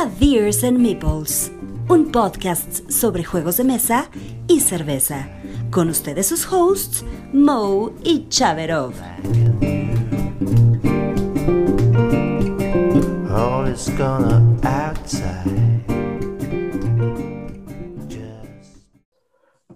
a Beers and Meeples, un podcast sobre juegos de mesa y cerveza. Con ustedes sus hosts, Mo y Chaverov. Gonna outside. Just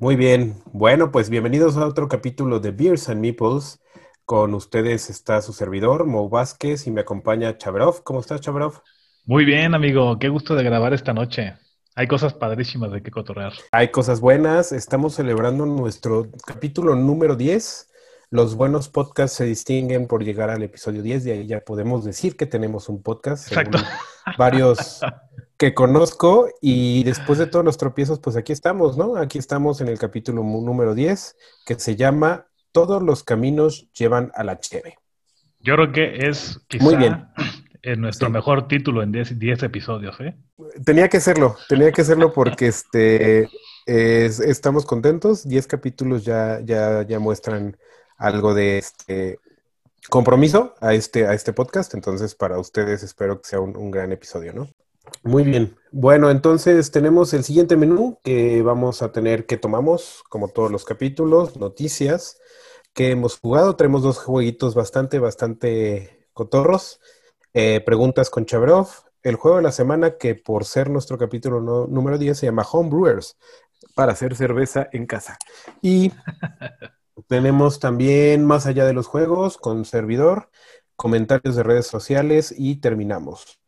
Muy bien. Bueno, pues bienvenidos a otro capítulo de Beers and Meeples. Con ustedes está su servidor, Mo Vázquez, y me acompaña Chabrov. ¿Cómo estás, Chabrov? Muy bien, amigo. Qué gusto de grabar esta noche. Hay cosas padrísimas de que cotorrear. Hay cosas buenas. Estamos celebrando nuestro capítulo número 10. Los buenos podcasts se distinguen por llegar al episodio 10 y ahí ya podemos decir que tenemos un podcast. según Exacto. Varios que conozco y después de todos los tropiezos, pues aquí estamos, ¿no? Aquí estamos en el capítulo número 10 que se llama Todos los caminos llevan a la cheve. Yo creo que es quizá Muy bien. Eh, nuestro Sí. mejor título en 10 10 episodios, ¿eh? Tenía que serlo, tenía que serlo porque este es- estamos contentos. Diez capítulos ya, ya, ya muestran algo de este compromiso a este, a este podcast. Entonces, para ustedes espero que sea un, un gran episodio, ¿no? Muy bien. Bueno, entonces tenemos el siguiente menú que vamos a tener que tomamos, como todos los capítulos, noticias que hemos jugado. Tenemos dos jueguitos bastante, bastante cotorros. Eh, preguntas con Chabrov. El juego de la semana que por ser nuestro capítulo no- número 10 se llama Homebrewers, para hacer cerveza en casa. Y tenemos también más allá de los juegos con servidor, comentarios de redes sociales y terminamos.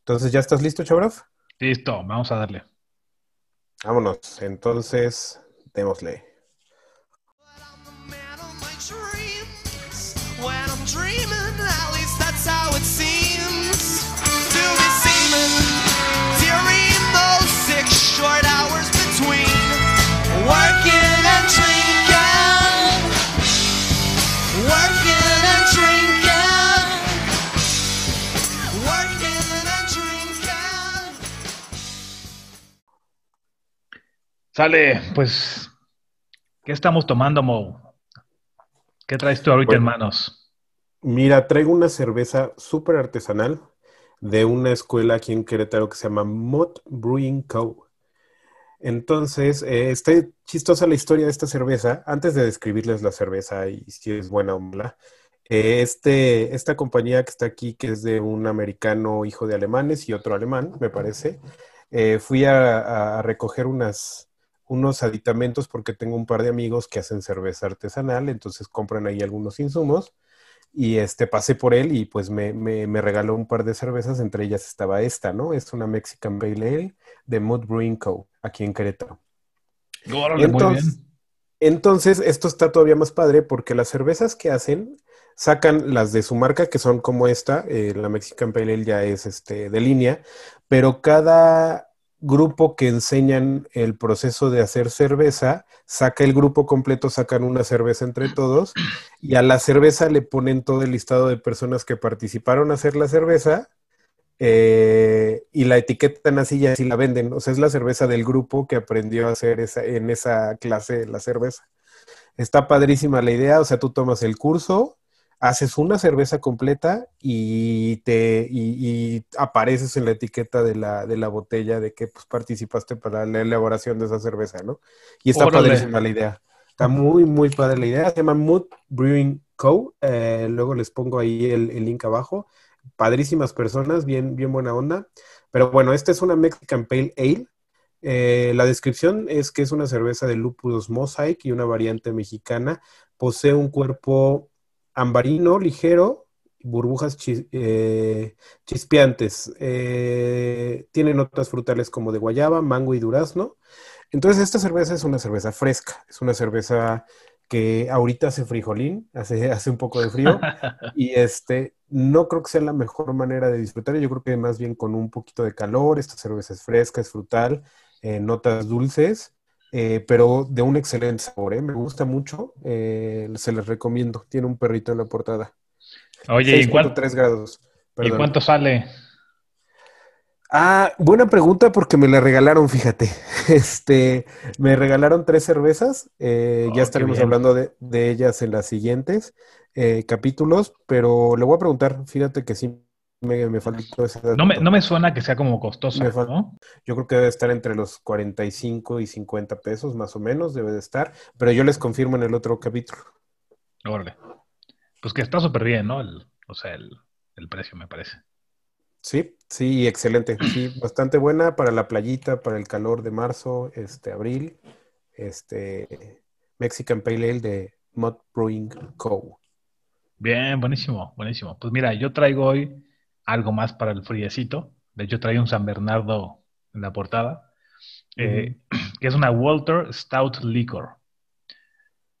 Entonces, ¿ya estás listo, Chabrov? Listo, vamos a darle. Vámonos. Entonces, démosle. dreaming, Sale, pues, ¿qué estamos tomando, Mo? ¿Qué traes tú ahorita en Bueno. manos? Mira, traigo una cerveza súper artesanal de una escuela aquí en Querétaro que se llama Mott Brewing Co. Entonces, eh, está chistosa la historia de esta cerveza. Antes de describirles la cerveza y si es buena o mala, eh, este, esta compañía que está aquí, que es de un americano hijo de alemanes y otro alemán, me parece, eh, fui a, a recoger unas, unos aditamentos porque tengo un par de amigos que hacen cerveza artesanal, entonces compran ahí algunos insumos y este pasé por él y pues me, me- me regaló un par de cervezas, entre ellas estaba esta, ¿no? Es una Mexican Pale Ale de Mood Brewing Co. aquí en Querétaro. Órale, muy Entonces, bien. entonces, esto está todavía más padre porque las cervezas que hacen sacan las de su marca, que son como esta, eh, la Mexican Pale Ale ya es este, de línea, pero cada grupo que enseñan el proceso de hacer cerveza, saca el grupo completo, sacan una cerveza entre todos y a la cerveza le ponen todo el listado de personas que participaron a hacer la cerveza eh, y la etiquetan así y así la venden. O sea, es la cerveza del grupo que aprendió a hacer esa, en esa clase la cerveza. Está padrísima la idea, o sea, tú tomas el curso, haces una cerveza completa y te y, y apareces en la etiqueta de la, de la botella de que pues, participaste para la elaboración de esa cerveza, ¿no? Y está Órale. padrísima la idea. Está muy, muy padre la idea. Se llama Mood Brewing Co. Eh, luego les pongo ahí el, el link abajo. Padrísimas personas, bien, bien buena onda. Pero bueno, esta es una Mexican Pale Ale. Eh, la descripción es que es una cerveza de lúpulos mosaic y una variante mexicana. Posee un cuerpo ambarino, ligero, burbujas chis- eh, chispeantes. Eh, tiene notas frutales como de guayaba, mango y durazno. Entonces, esta cerveza es una cerveza fresca, es una cerveza que ahorita hace frijolín, hace, hace un poco de frío, y este, no creo que sea la mejor manera de disfrutar, yo creo que más bien con un poquito de calor, esta cerveza es fresca, es frutal, eh, notas dulces, eh, pero de un excelente sabor, ¿eh? Me gusta mucho, eh, se les recomiendo, tiene un perrito en la portada. Oye, ¿y, cuán- 6.3 grados. ¿y cuánto sale? Ah, buena pregunta porque me la regalaron, fíjate. Este, me regalaron tres cervezas. eh, Oh, ya estaremos bien. hablando de, de ellas en las siguientes eh, capítulos, pero le voy a preguntar, fíjate que sí me, me faltó ese dato. No me, no me suena que sea como costosa, Me fal- ¿no? Yo creo que debe estar entre los 45 y 50 pesos, más o menos, debe de estar. Pero yo les confirmo en el otro capítulo. Órale. Pues que está súper bien, ¿no? El- o sea, el, el precio me parece. Sí, sí, excelente. Sí, bastante buena para la playita, para el calor de marzo, este, abril. Este, Mexican Pale Ale de Mud Brewing Co. Bien, buenísimo, buenísimo. Pues mira, yo traigo hoy algo más para el friecito. De hecho, traigo un San Bernardo en la portada, eh, que es una Walter Stout Liquor.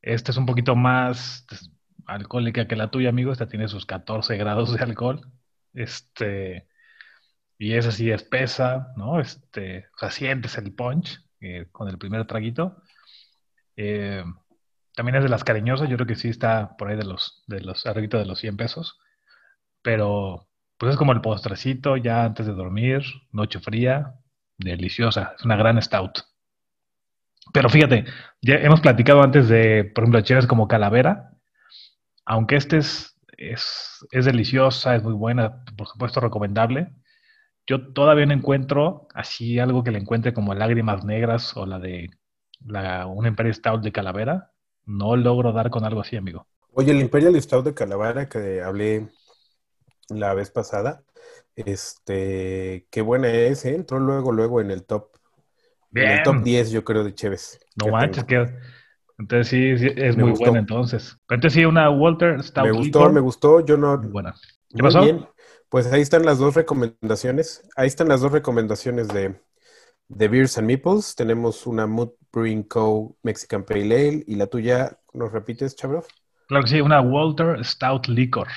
Esta es un poquito más pues, alcohólica que la tuya, amigo. Esta tiene sus 14 grados de alcohol. Este, y es así espesa, ¿no? Este, o sea, sientes el punch eh, con el primer traguito. Eh, también es de las cariñosas, yo creo que sí está por ahí de los, de los, arribita de los 100 pesos. Pero, pues es como el postrecito ya antes de dormir, noche fría, deliciosa. Es una gran stout. Pero fíjate, ya hemos platicado antes de, por ejemplo, cheves como calavera. Aunque este es, es, es deliciosa, es muy buena, por supuesto recomendable. Yo todavía no encuentro así algo que le encuentre como lágrimas negras o la de la, un Imperial Stout de calavera. No logro dar con algo así, amigo. Oye, el Imperial Stout de Calavera que hablé la vez pasada, este, qué buena es, ¿eh? Entró luego, luego en el top, en el top 10, yo creo, de Cheves. No que manches, que entonces sí, sí, es Me muy gustó. buena entonces. Pero entonces sí, una Walter Stout Me gustó, me gustó, yo no, muy buena. ¿Qué pasó? bien. Pues ahí están las dos recomendaciones. Ahí están las dos recomendaciones de, de Beers and Meeples. Tenemos una Mood Brewing Co. Mexican Pale Ale. Y la tuya, ¿nos repites, Chabrov? Claro que sí, una Walter Stout Liquor.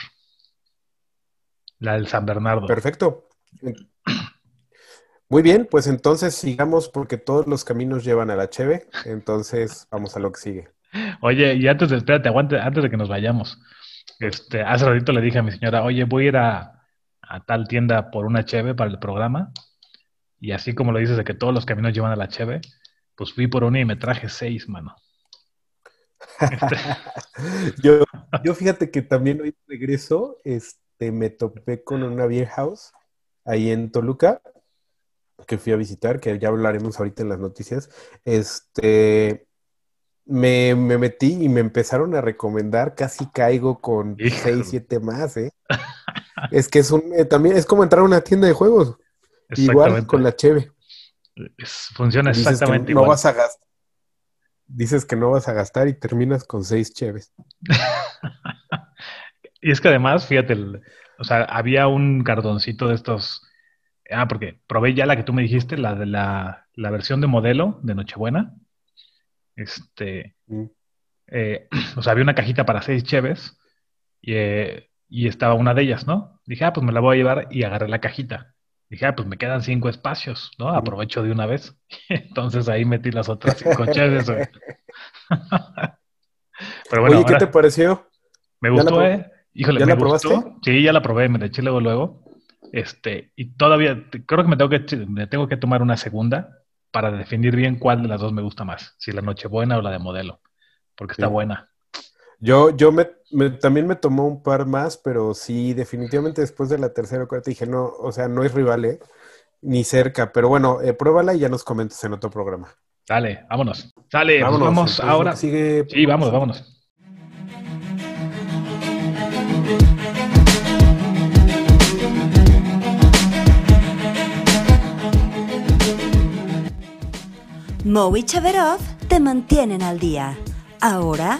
La del San Bernardo. Perfecto. Muy bien, pues entonces sigamos porque todos los caminos llevan a la Cheve. Entonces vamos a lo que sigue. Oye, y antes de, espérate, aguante, antes de que nos vayamos. Este, hace ratito le dije a mi señora, oye, voy a ir a, a tal tienda por una cheve para el programa. Y así como lo dices de que todos los caminos llevan a la cheve, pues fui por una y me traje seis, mano. Este, Yo, yo fíjate que también hoy regreso, este, me topé con una beer house ahí en Toluca, que fui a visitar, que ya hablaremos ahorita en las noticias. Este, me, me metí y me empezaron a recomendar, casi caigo con Híjole. seis, siete más, ¿eh? Es que es un, eh, también es como entrar a una tienda de juegos, igual con la cheve. Es- funciona exactamente no igual. vas a gastar. Dices que no vas a gastar y terminas con seis cheves. Y es que además, fíjate, el- o sea, había un cartoncito de estos. Ah, porque probé ya la que tú me dijiste, la de la, la versión de modelo de Nochebuena. Este, Mm. eh, o sea, había una cajita para seis cheves y, eh, y estaba una de ellas, ¿no? Dije, ah, pues me la voy a llevar y agarré la cajita. Dije, ah, pues me quedan cinco espacios, ¿no? Aprovecho de una vez. Entonces ahí metí las otras cinco cheves. güey. Pero bueno, Oye, ¿qué te pareció? me ¿Ya la gustó, ¿eh? Híjole, ¿Ya me la probaste? gustó. Sí, ya la probé, me la eché luego, luego. Este, y todavía creo que me tengo que, me tengo que tomar una segunda para definir bien cuál de las dos me gusta más, si la Nochebuena o la de modelo, porque está Sí. buena. Yo, yo me, me- también me tomó un par más, pero sí, definitivamente después de la tercera o cuarta dije, no, o sea, no es rival, ¿eh? Ni cerca, pero bueno, eh, pruébala y ya nos comentas en otro programa. Dale, vámonos. Dale, pues Vámonos. vamos entonces, ahora. sigue. Sí, vamos, vámonos. Mo y Chaverov te mantienen al día. Ahora,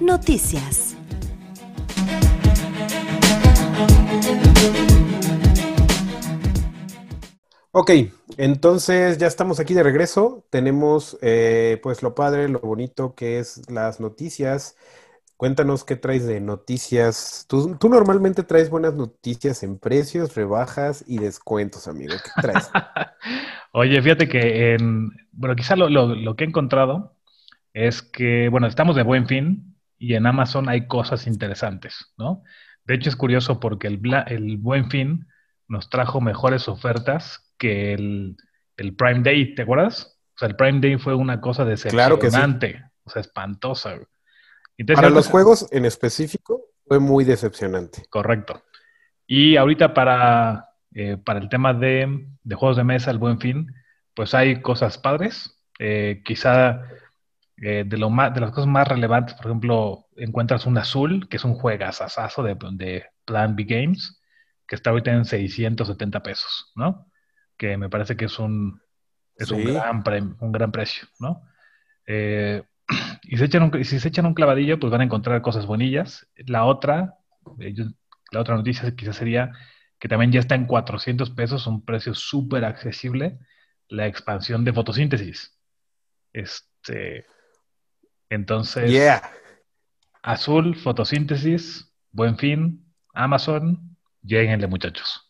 noticias. Ok, entonces ya estamos aquí de regreso. Tenemos eh, pues lo padre, lo bonito que es las noticias. Cuéntanos qué traes de noticias. Tú, tú normalmente traes buenas noticias en precios, rebajas y descuentos, amigo. ¿Qué traes? Oye, fíjate que en, bueno, quizá lo, lo- lo que he encontrado es que, bueno, estamos de buen fin y en Amazon hay cosas interesantes, ¿no? De hecho, es curioso porque el, Bla- el buen fin nos trajo mejores ofertas que el, el Prime Day, ¿te acuerdas? O sea, el Prime Day fue una cosa Claro que sí. decepcionante, o sea, espantosa. güey. Entonces, Para los juegos en específico fue muy decepcionante. Correcto. Y ahorita para, eh, para el tema de, de juegos de mesa, el buen fin, pues hay cosas padres. Eh, quizá eh, de, lo más, de las cosas más relevantes, por ejemplo, encuentras un azul, que es un juegazazazo de, de Plan B Games, que está ahorita en 670 pesos, ¿no? Que me parece que es un, es un, gran, pre- un gran precio, ¿no? Eh, y se echan un- y si se echan un clavadillo, pues van a encontrar cosas bonillas. La otra, la otra noticia quizás sería que también ya está en 400 pesos, un precio súper accesible, la expansión de fotosíntesis. Este, entonces, Yeah. azul, fotosíntesis, buen fin, Amazon, lleguenle muchachos.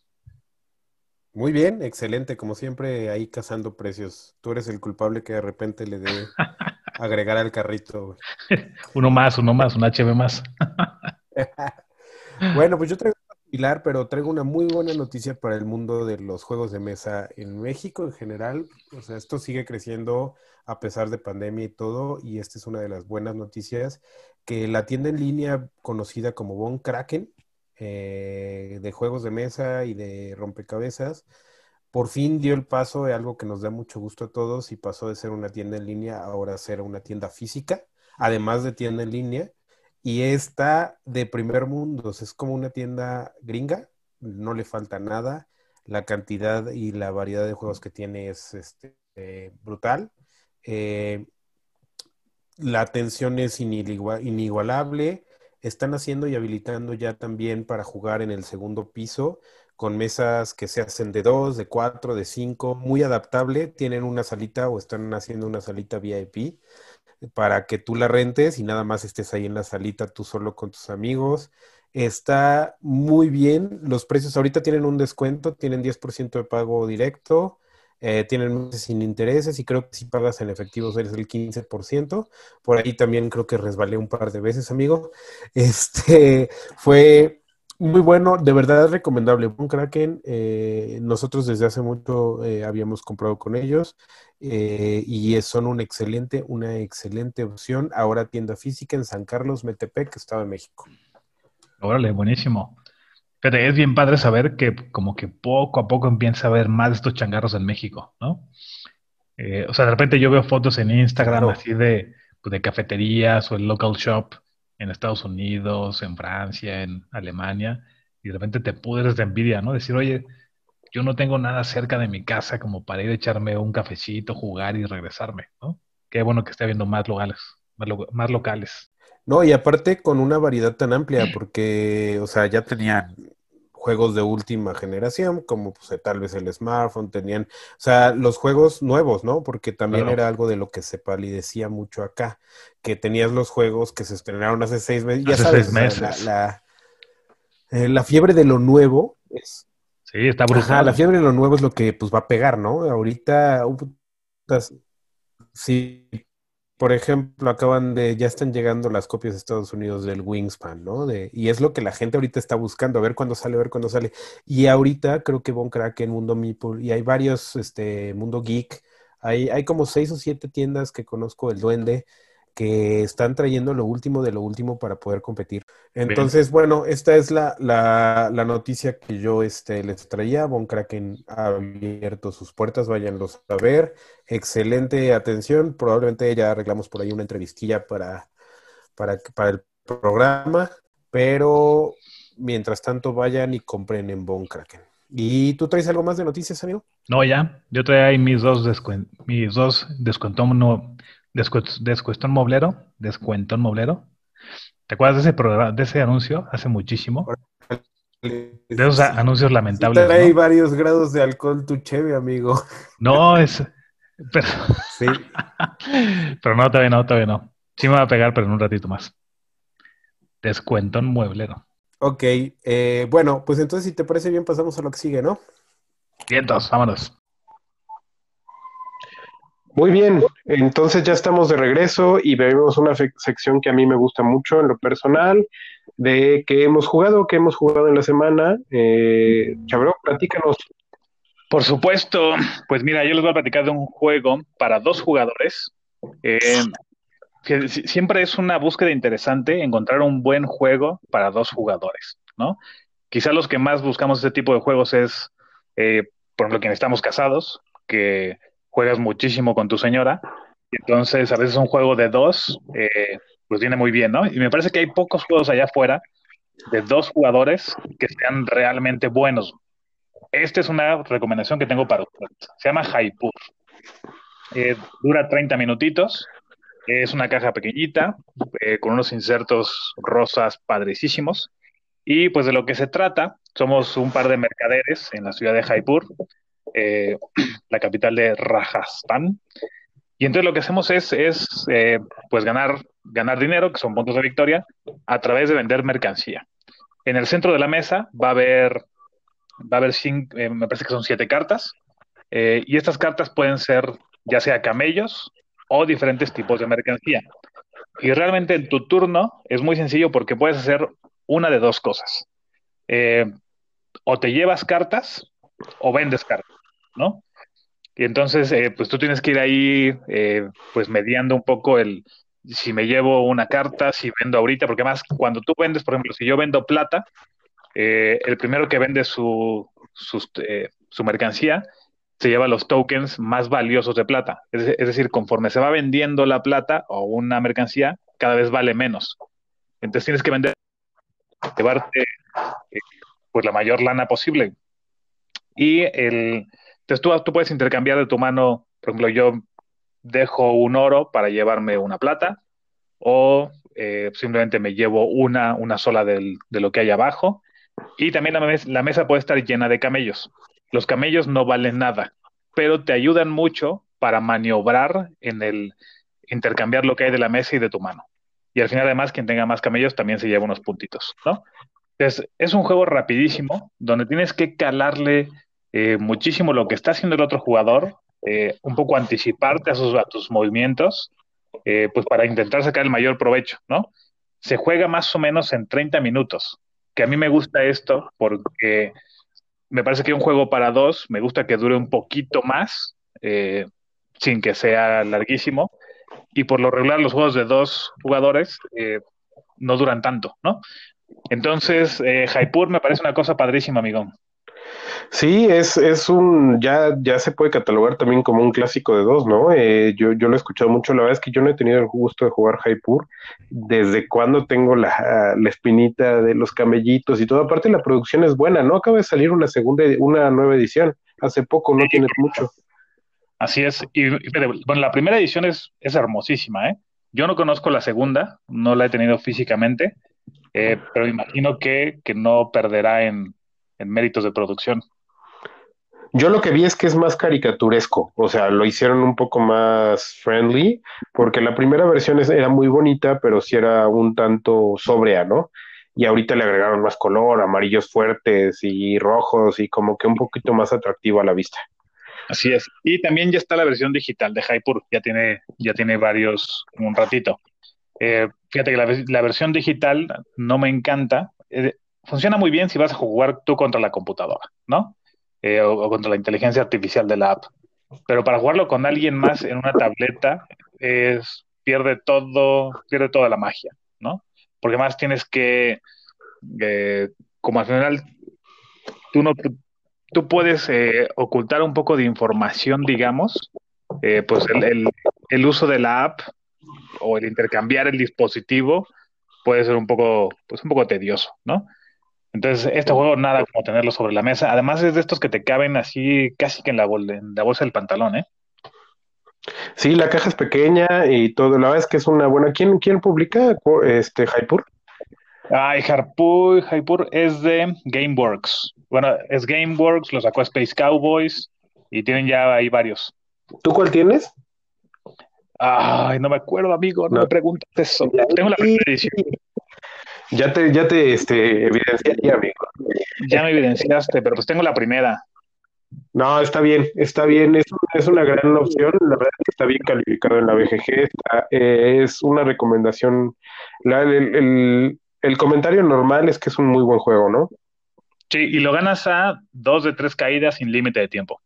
Muy bien, excelente, como siempre, ahí cazando precios. Tú eres el culpable que de repente le dé agregar al carrito. güey. Uno más, uno más, un HB más. Bueno, pues yo traigo similar, pero traigo una muy buena noticia para el mundo de los juegos de mesa en México en general. O sea, esto sigue creciendo a pesar de pandemia y todo, y esta es una de las buenas noticias, que la tienda en línea conocida como Von Kraken, eh, de juegos de mesa y de rompecabezas, por fin dio el paso de algo que nos da mucho gusto a todos y pasó de ser una tienda en línea a ahora ser una tienda física, además de tienda en línea. Y está de primer mundo, es como una tienda gringa, no le falta nada, la cantidad y la variedad de juegos que tiene es este, eh, brutal. Eh, la atención es inigua- inigualable, están haciendo y habilitando ya también para jugar en el segundo piso con mesas que se hacen de dos, de cuatro, de cinco, muy adaptable, tienen una salita o están haciendo una salita VIP para que tú la rentes y nada más estés ahí en la salita tú solo con tus amigos. Está muy bien. Los precios ahorita tienen un descuento, tienen 10% de pago directo, eh, tienen meses sin intereses y creo que si pagas en efectivo eres el 15%. Por ahí también creo que resbalé un par de veces, amigo. Este fue muy bueno, de verdad recomendable. Von Kraken, eh, nosotros desde hace mucho eh, habíamos comprado con ellos eh, y es- son un excelente, una excelente opción. Ahora tienda física en San Carlos, Metepec, Estado de México. Órale, buenísimo. Pero es bien padre saber que como que poco a poco empieza a haber más de estos changarros en México, ¿no? Eh, o sea, de repente yo veo fotos en Instagram Claro. así de, pues, de cafeterías o el local shop en Estados Unidos, en Francia, en Alemania, y de repente te pudres de envidia, ¿no? Decir, oye, yo no tengo nada cerca de mi casa como para ir a echarme un cafecito, jugar y regresarme, ¿no? Qué bueno que esté habiendo más locales, más, lo- más locales. No, y aparte con una variedad tan amplia, porque, o sea, ya tenían juegos de última generación, como pues, tal vez el smartphone, tenían, o sea, los juegos nuevos, ¿no? Porque también Claro. era algo de lo que se palidecía mucho acá, que tenías los juegos que se estrenaron hace seis meses, ya Hace sabes, seis o sea, meses. la, la, eh, la fiebre de lo nuevo es, Sí, está Ajá, brutal. la fiebre de lo nuevo es lo que pues va a pegar, ¿no? Ahorita, uh, sí, por ejemplo, acaban de, ya están llegando las copias de Estados Unidos del Wingspan, ¿no? De, y es lo que la gente ahorita está buscando, a ver cuándo sale, a ver cuándo sale. Y ahorita creo que Von Kraken, Mundo Meeple, y hay varios, este, Mundo Geek, hay, hay como seis o siete tiendas que conozco, el Duende, que están trayendo lo último de lo último para poder competir. Entonces, bueno, esta es la, la, la noticia que yo este, les traía. Von Kraken ha abierto sus puertas, váyanlos a ver. Excelente atención. Probablemente ya arreglamos por ahí una entrevistilla para, para, para el programa, pero mientras tanto vayan y compren en Von Kraken. ¿Y tú traes algo más de noticias, amigo? No, ya. Yo traía ahí mis dos, descuen- mis dos descuentón, no, descu- descuentón moblero, descuentón moblero. ¿Te acuerdas de ese programa, de ese anuncio? Hace muchísimo. De esos anuncios lamentables, Trae ¿no? varios grados de alcohol tu cheve, amigo. No, es... Pero, Sí. pero no, todavía no, todavía no. Sí me va a pegar, pero en un ratito más. Descuentón mueblero. Ok, eh, bueno, pues entonces si te parece bien pasamos a lo que sigue, ¿no? Vientos, vámonos. Muy bien, entonces ya estamos de regreso y vemos una sección que a mí me gusta mucho en lo personal, de qué hemos jugado, qué hemos jugado en la semana. Eh, Chabro, platícanos. Por supuesto, pues mira, yo les voy a platicar de un juego para dos jugadores. Eh, siempre es una búsqueda interesante encontrar un buen juego para dos jugadores, ¿no? quizá los que más buscamos ese tipo de juegos es, eh, por ejemplo, quienes estamos casados, que juegas muchísimo con tu señora. Entonces, a veces un juego de dos, eh, pues viene muy bien, ¿no? Y me parece que hay pocos juegos allá afuera de dos jugadores que sean realmente buenos. Esta es una recomendación que tengo para ustedes. Se llama Hypur. Eh, dura 30 minutitos. Es una caja pequeñita, eh, con unos insertos rosas padricísimos. Y pues de lo que se trata, somos un par de mercaderes en la ciudad de Jaipur, eh, la capital de Rajasthan. Y entonces lo que hacemos es, eh, pues ganar, ganar dinero, que son puntos de victoria, a través de vender mercancía. En el centro de la mesa va a haber, va a haber cinco, eh, me parece que son siete cartas, y estas cartas pueden ser ya sea camellos o diferentes tipos de mercancía. Y realmente en tu turno es muy sencillo porque puedes hacer una de dos cosas. O te llevas cartas o vendes cartas, ¿no? Y entonces, eh, pues tú tienes que ir ahí, eh, pues mediando un poco el, si me llevo una carta, si vendo ahorita, porque además cuando tú vendes, por ejemplo, si yo vendo plata, eh, el primero que vende su, su mercancía se lleva los tokens más valiosos de plata. Es, es decir, conforme se va vendiendo la plata o una mercancía, cada vez vale menos. Entonces tienes que vender, llevarte pues la mayor lana posible. Y el, entonces tú, puedes intercambiar de tu mano, por ejemplo, yo dejo un oro para llevarme una plata o eh, simplemente me llevo una, una sola del- de lo que hay abajo. Y también la, la mesa puede estar llena de camellos. Los camellos no valen nada, pero te ayudan mucho para maniobrar en el intercambiar lo que hay de la mesa y de tu mano. Y al final, además, quien tenga más camellos también se lleva unos puntitos, ¿no? Entonces, es un juego rapidísimo, donde tienes que calarle eh, muchísimo lo que está haciendo el otro jugador, eh, un poco anticiparte a, sus, tus movimientos, eh, pues para intentar sacar el mayor provecho, ¿no? Se juega más o menos en 30 minutos, que a mí me gusta esto porque me parece que un juego para dos, me gusta que dure un poquito más, eh, sin que sea larguísimo, y por lo regular los juegos de dos jugadores no duran tanto, ¿no? Entonces, Jaipur me parece una cosa padrísima, amigón. Sí, es, es un, ya, ya se puede catalogar también como un clásico de dos, ¿no? Eh, yo, yo lo he escuchado mucho, la verdad es que yo no he tenido el gusto de jugar Jaipur, desde cuando tengo la, la espinita de los camellitos y todo, aparte la producción es buena, ¿no? Acaba de salir una segunda, una nueva edición, hace poco, no tiene mucho. Así es. Y, y, bueno, la primera edición es, es hermosísima, ¿eh? Yo no conozco la segunda, no la he tenido físicamente, eh, pero imagino que, que no perderá en, en méritos de producción. Yo lo que vi es que es más caricaturesco, o sea, lo hicieron un poco más friendly, porque la primera versión es- era muy bonita, pero sí era un tanto sobria, ¿no? Y ahorita le agregaron más color, amarillos fuertes y rojos y como que un poquito más atractivo a la vista. Así es. Y también ya está la versión digital de Hypur, ya tiene, ya tiene varios, un ratito. Eh, fíjate que la versión digital no me encanta. Eh, funciona muy bien si vas a jugar tú contra la computadora, ¿no? Eh, o, contra la inteligencia artificial de la app. Pero para jugarlo con alguien más en una tableta, es, pierde todo, pierde toda la magia, ¿no? Porque más tienes que, eh, como al final, tú no, tú puedes eh, ocultar un poco de información, digamos, eh, pues el, el- el uso de la app o el intercambiar el dispositivo puede ser un poco, pues un poco tedioso, ¿no? Entonces, este juego nada como tenerlo sobre la mesa. Además es de estos que te caben así casi que en la, bol- en la bolsa del pantalón, ¿eh? Sí, la caja es pequeña y todo, la verdad es que es una buena. ¿Quién, quién publica este Jaipur? Ay, Harpur, Hypur es de GameWorks. Bueno, es GameWorks, lo sacó Space Cowboys y tienen ya ahí varios. ¿Tú cuál tienes? Ay, no me acuerdo, amigo, no, No. me preguntes eso. Tengo la primera edición. Ya te, ya te este, evidenciaría, amigo. Ya me evidenciaste, pero pues tengo la primera. No, está bien, está bien, es, es una gran opción, la verdad es que está bien calificado en la BGG, está- eh, es una recomendación, la- el, el- el comentario normal es que es un muy buen juego, ¿no? Sí, y lo ganas a dos de tres caídas sin límite de tiempo.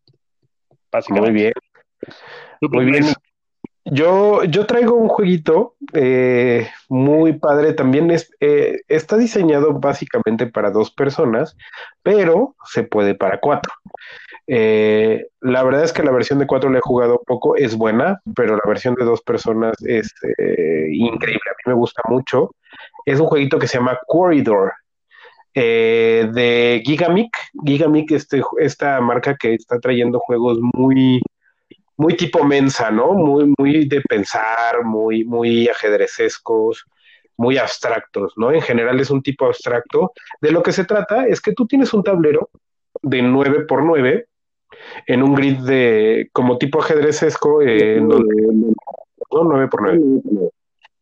Básicamente. Muy bien, ¿Tú qué muy bien. Yo, yo traigo un jueguito eh, muy padre. También es, eh, está diseñado básicamente para dos personas, pero se puede para cuatro. Eh, la verdad es que la versión de cuatro la he jugado poco, es buena, pero la versión de dos personas es increíble. A mí me gusta mucho. Es un jueguito que se llama Corridor. de Gigamic, Gigamic, este, esta marca que está trayendo juegos muy, muy tipo mensa, ¿no? Muy, muy de pensar, muy, muy ajedrecescos, muy abstractos, ¿no? En general es un tipo abstracto. De lo que se trata es que tú tienes un tablero de 9 por 9 en un grid de como tipo ajedrecesco, eh, en donde, ¿no? 9 por 9.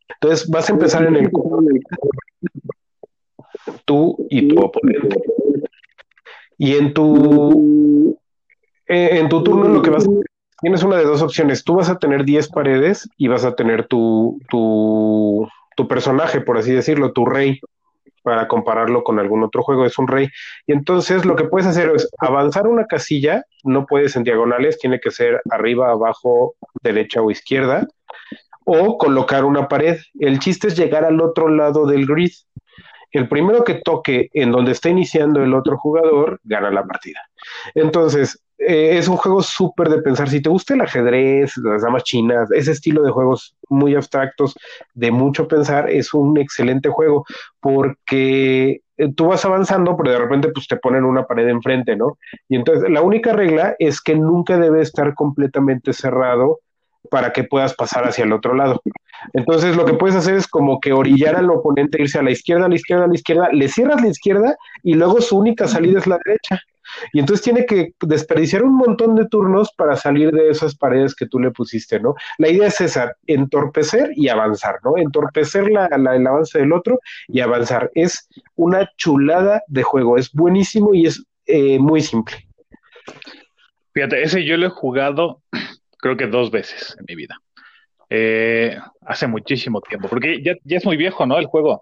Entonces vas a empezar en el tú y tu oponente. Y en tu eh, en tu turno lo que vas a tienes una de dos opciones. Tú vas a tener 10 paredes y vas a tener tu, tu, tu personaje, por así decirlo, tu rey, para compararlo con algún otro juego, es un rey. Y entonces lo que puedes hacer es avanzar una casilla, no puedes en diagonales, tiene que ser arriba, abajo, derecha o izquierda, o colocar una pared. El chiste es llegar al otro lado del grid. El primero que toque en donde está iniciando el otro jugador gana la partida. Entonces, eh, es un juego súper de pensar. Si te gusta el ajedrez, las damas chinas, ese estilo de juegos muy abstractos, de mucho pensar, es un excelente juego porque eh, tú vas avanzando, pero de repente pues te ponen una pared enfrente, ¿no? Y entonces la única regla es que nunca debe estar completamente cerrado para que puedas pasar hacia el otro lado. Entonces lo que puedes hacer es como que orillar al oponente, irse a la izquierda, a la izquierda, a la izquierda, le cierras la izquierda y luego su única salida es la derecha. Y entonces tiene que desperdiciar un montón de turnos para salir de esas paredes que tú le pusiste, ¿no? La idea es esa, entorpecer y avanzar, ¿no? Entorpecer la, la- el avance del otro y avanzar. Es una chulada de juego, es buenísimo y es eh, muy simple. Fíjate, ese yo lo he jugado creo que dos veces en mi vida. Eh, hace muchísimo tiempo, porque ya, ya es muy viejo, ¿no? El juego.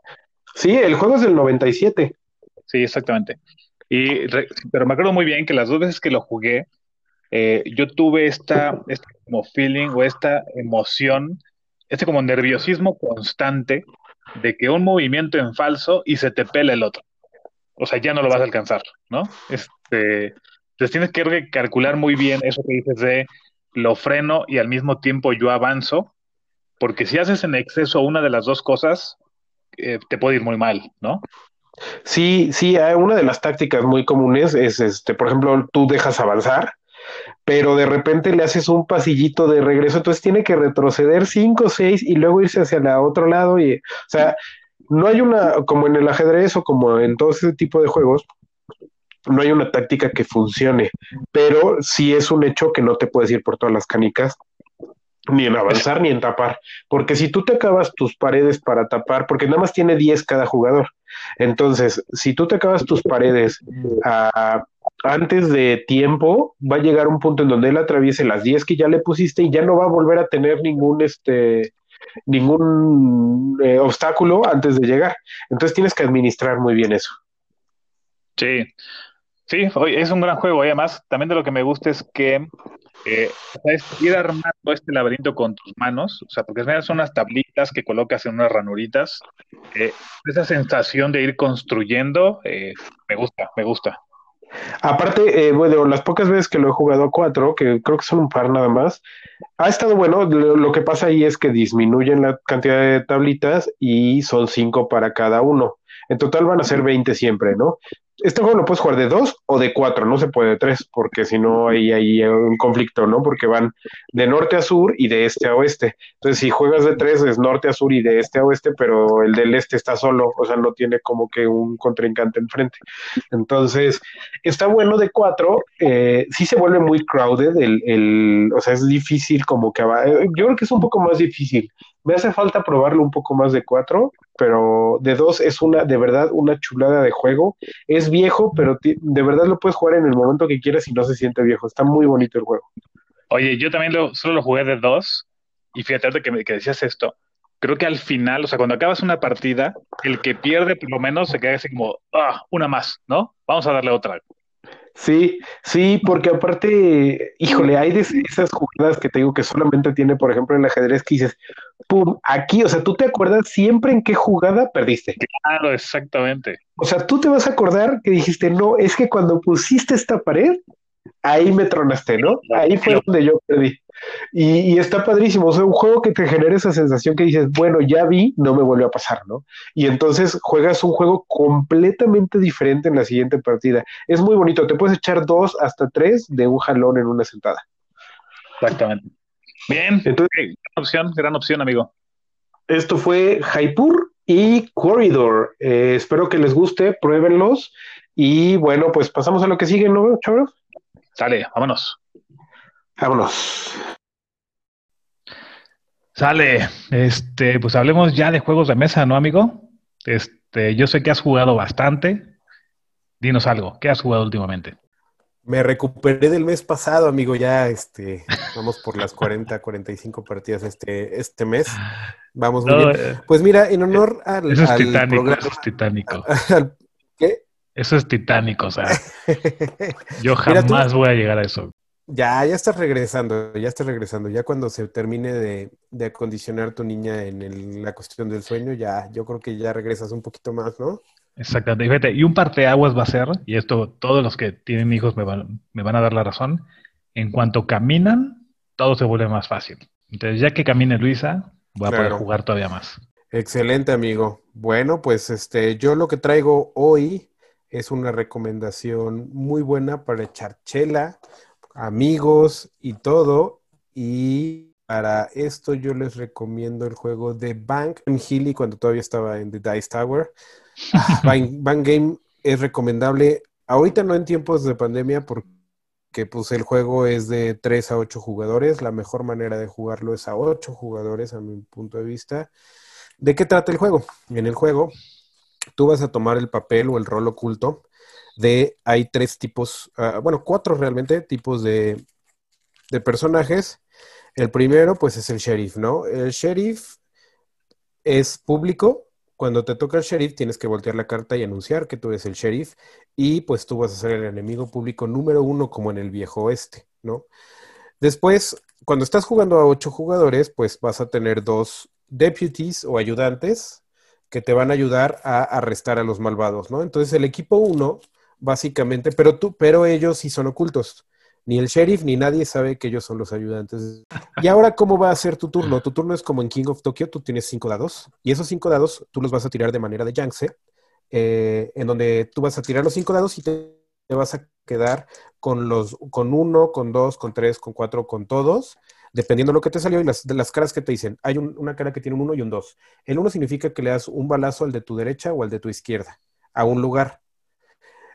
Sí, el juego es del 97. Sí, exactamente. Y, re- pero me acuerdo muy bien que las dos veces que lo jugué, eh, yo tuve esta, este como feeling o esta emoción, este como nerviosismo constante de que un movimiento en falso y se te pela el otro. O sea, ya no lo vas a alcanzar, ¿no? Este, entonces tienes que calcular muy bien eso que dices de lo freno y al mismo tiempo yo avanzo, porque si haces en exceso una de las dos cosas, eh, te puede ir muy mal, ¿no? Sí, sí, hay una de las tácticas muy comunes es, este, por ejemplo, tú dejas avanzar, pero de repente le haces un pasillito de regreso, entonces tiene que retroceder cinco o seis y luego irse hacia el otro lado y, o sea, no hay una, como en el ajedrez o como en todo ese tipo de juegos, no hay una táctica que funcione, pero sí es un hecho que no te puedes ir por todas las canicas, ni en avanzar ni en tapar, porque si tú te acabas tus paredes para tapar, porque nada más tiene 10 cada jugador, entonces, si tú te acabas tus paredes ah, antes de tiempo, va a llegar un punto en donde él atraviese las 10 que ya le pusiste y ya no va a volver a tener ningún este ningún eh, obstáculo antes de llegar. Entonces tienes que administrar muy bien eso. Sí, sí, es un gran juego. Además, también de lo que me gusta es que eh, ir armando este laberinto con tus manos, o sea, porque son unas tablitas que colocas en unas ranuritas. Eh, esa sensación de ir construyendo, eh, me gusta, me gusta. Aparte, eh, bueno, las pocas veces que lo he jugado a cuatro, que creo que son un par nada más, ha estado bueno. Lo, lo que pasa ahí es que disminuyen la cantidad de tablitas y son cinco para cada uno. En total van a ser 20 siempre, ¿no? Este juego lo puedes jugar de dos o de cuatro, no se puede de tres, porque si no hay, hay un conflicto, ¿no? Porque van de norte a sur y de este a oeste. Entonces, si juegas de tres, es norte a sur y de este a oeste, pero el del este está solo, o sea, no tiene como que un contrincante enfrente. Entonces, está bueno de cuatro, eh, sí se vuelve muy crowded, el, el, o sea, es difícil como que eh, yo creo que es un poco más difícil. Me hace falta probarlo un poco más de cuatro, pero de dos es una, de verdad, una chulada de juego. Es viejo, pero de verdad lo puedes jugar en el momento que quieras y no se siente viejo. Está muy bonito el juego. Oye, yo también lo, solo lo jugué de dos, y fíjate ahorita que, me- que decías esto, creo que al final, o sea, cuando acabas una partida, el que pierde por lo menos se queda así como, ah, una más, ¿no? Vamos a darle otra. Sí, sí, porque aparte, híjole, hay de esas jugadas que te digo que solamente tiene, por ejemplo, el ajedrez que dices, pum, aquí, o sea, tú te acuerdas siempre en qué jugada perdiste. Claro, exactamente. O sea, tú te vas a acordar que dijiste, no, es que cuando pusiste esta pared, ahí me tronaste, ¿no? Ahí fue donde yo perdí. Y, y está padrísimo, o sea, un juego que te genera esa sensación que dices, bueno, ya vi, no me volvió a pasar, ¿no? Y entonces juegas un juego completamente diferente en la siguiente partida. Es muy bonito, te puedes echar dos hasta tres de un jalón en una sentada. Exactamente. Bien, Entonces- gran opción, gran opción, amigo. Esto fue Jaipur y Corridor. Eh, espero que les guste, pruébenlos. Y bueno, pues pasamos a lo que sigue, ¿no, chavos? Sale, vámonos. Vámonos. Sale, este, pues hablemos ya de juegos de mesa, ¿no, amigo? Este, yo sé que has jugado bastante. Dinos algo, ¿qué has jugado últimamente? Me recuperé del mes pasado, amigo. Ya este, vamos por las 40, 45 partidas este, este mes. Vamos muy No, bien. eh, Pues mira, en honor al, eso es al titánico, programa. eso es titánico. al- ¿Qué? Eso es titánico, o sea, yo Mira, tú- jamás voy a llegar a eso. Ya, ya estás regresando, ya estás regresando. Ya cuando se termine de, de acondicionar tu niña en el- la cuestión del sueño, ya, yo creo que ya regresas un poquito más, ¿no? Exactamente. Y fíjate, y un parteaguas va a ser, y esto todos los que tienen hijos me van, me van a dar la razón, en cuanto caminan, todo se vuelve más fácil. Entonces, ya que camine Luisa, voy a poder jugar todavía más. Excelente, amigo. Bueno, pues este, yo lo que traigo hoy es una recomendación muy buena para echar chela, amigos y todo. Y para esto yo les recomiendo el juego de Bank Hilly cuando todavía estaba en The Dice Tower. Bank Game es recomendable. Ahorita no en tiempos de pandemia porque pues el juego es de 3 a 8 jugadores. La mejor manera de jugarlo es a 8 jugadores a mi punto de vista. ¿De qué trata el juego? En el juego, tú vas a tomar el papel o el rol oculto de, hay tres tipos, ah, bueno, cuatro realmente tipos de, de personajes. El primero, pues, es el sheriff, ¿no? El sheriff es público. Cuando te toca el sheriff, tienes que voltear la carta y anunciar que tú eres el sheriff y pues tú vas a ser el enemigo público número uno como en el viejo oeste, ¿no? Después, cuando estás jugando a ocho jugadores, pues vas a tener dos deputies o ayudantes que te van a ayudar a arrestar a los malvados, ¿no? Entonces el equipo uno, básicamente, pero tú, pero ellos sí son ocultos. Ni el sheriff ni nadie sabe que ellos son los ayudantes. Y ahora, ¿cómo va a ser tu turno? Tu turno es como en King of Tokyo, tú tienes cinco dados, y esos cinco dados tú los vas a tirar de manera de Yangtze, eh, en donde tú vas a tirar los cinco dados y te, te vas a quedar con los, con uno, con dos, con tres, con cuatro, con todos, dependiendo de lo que te salió y las, de las caras que te dicen. Hay un- una cara que tiene un uno y un dos. El uno significa que le das un balazo al de tu derecha o al de tu izquierda, a un lugar.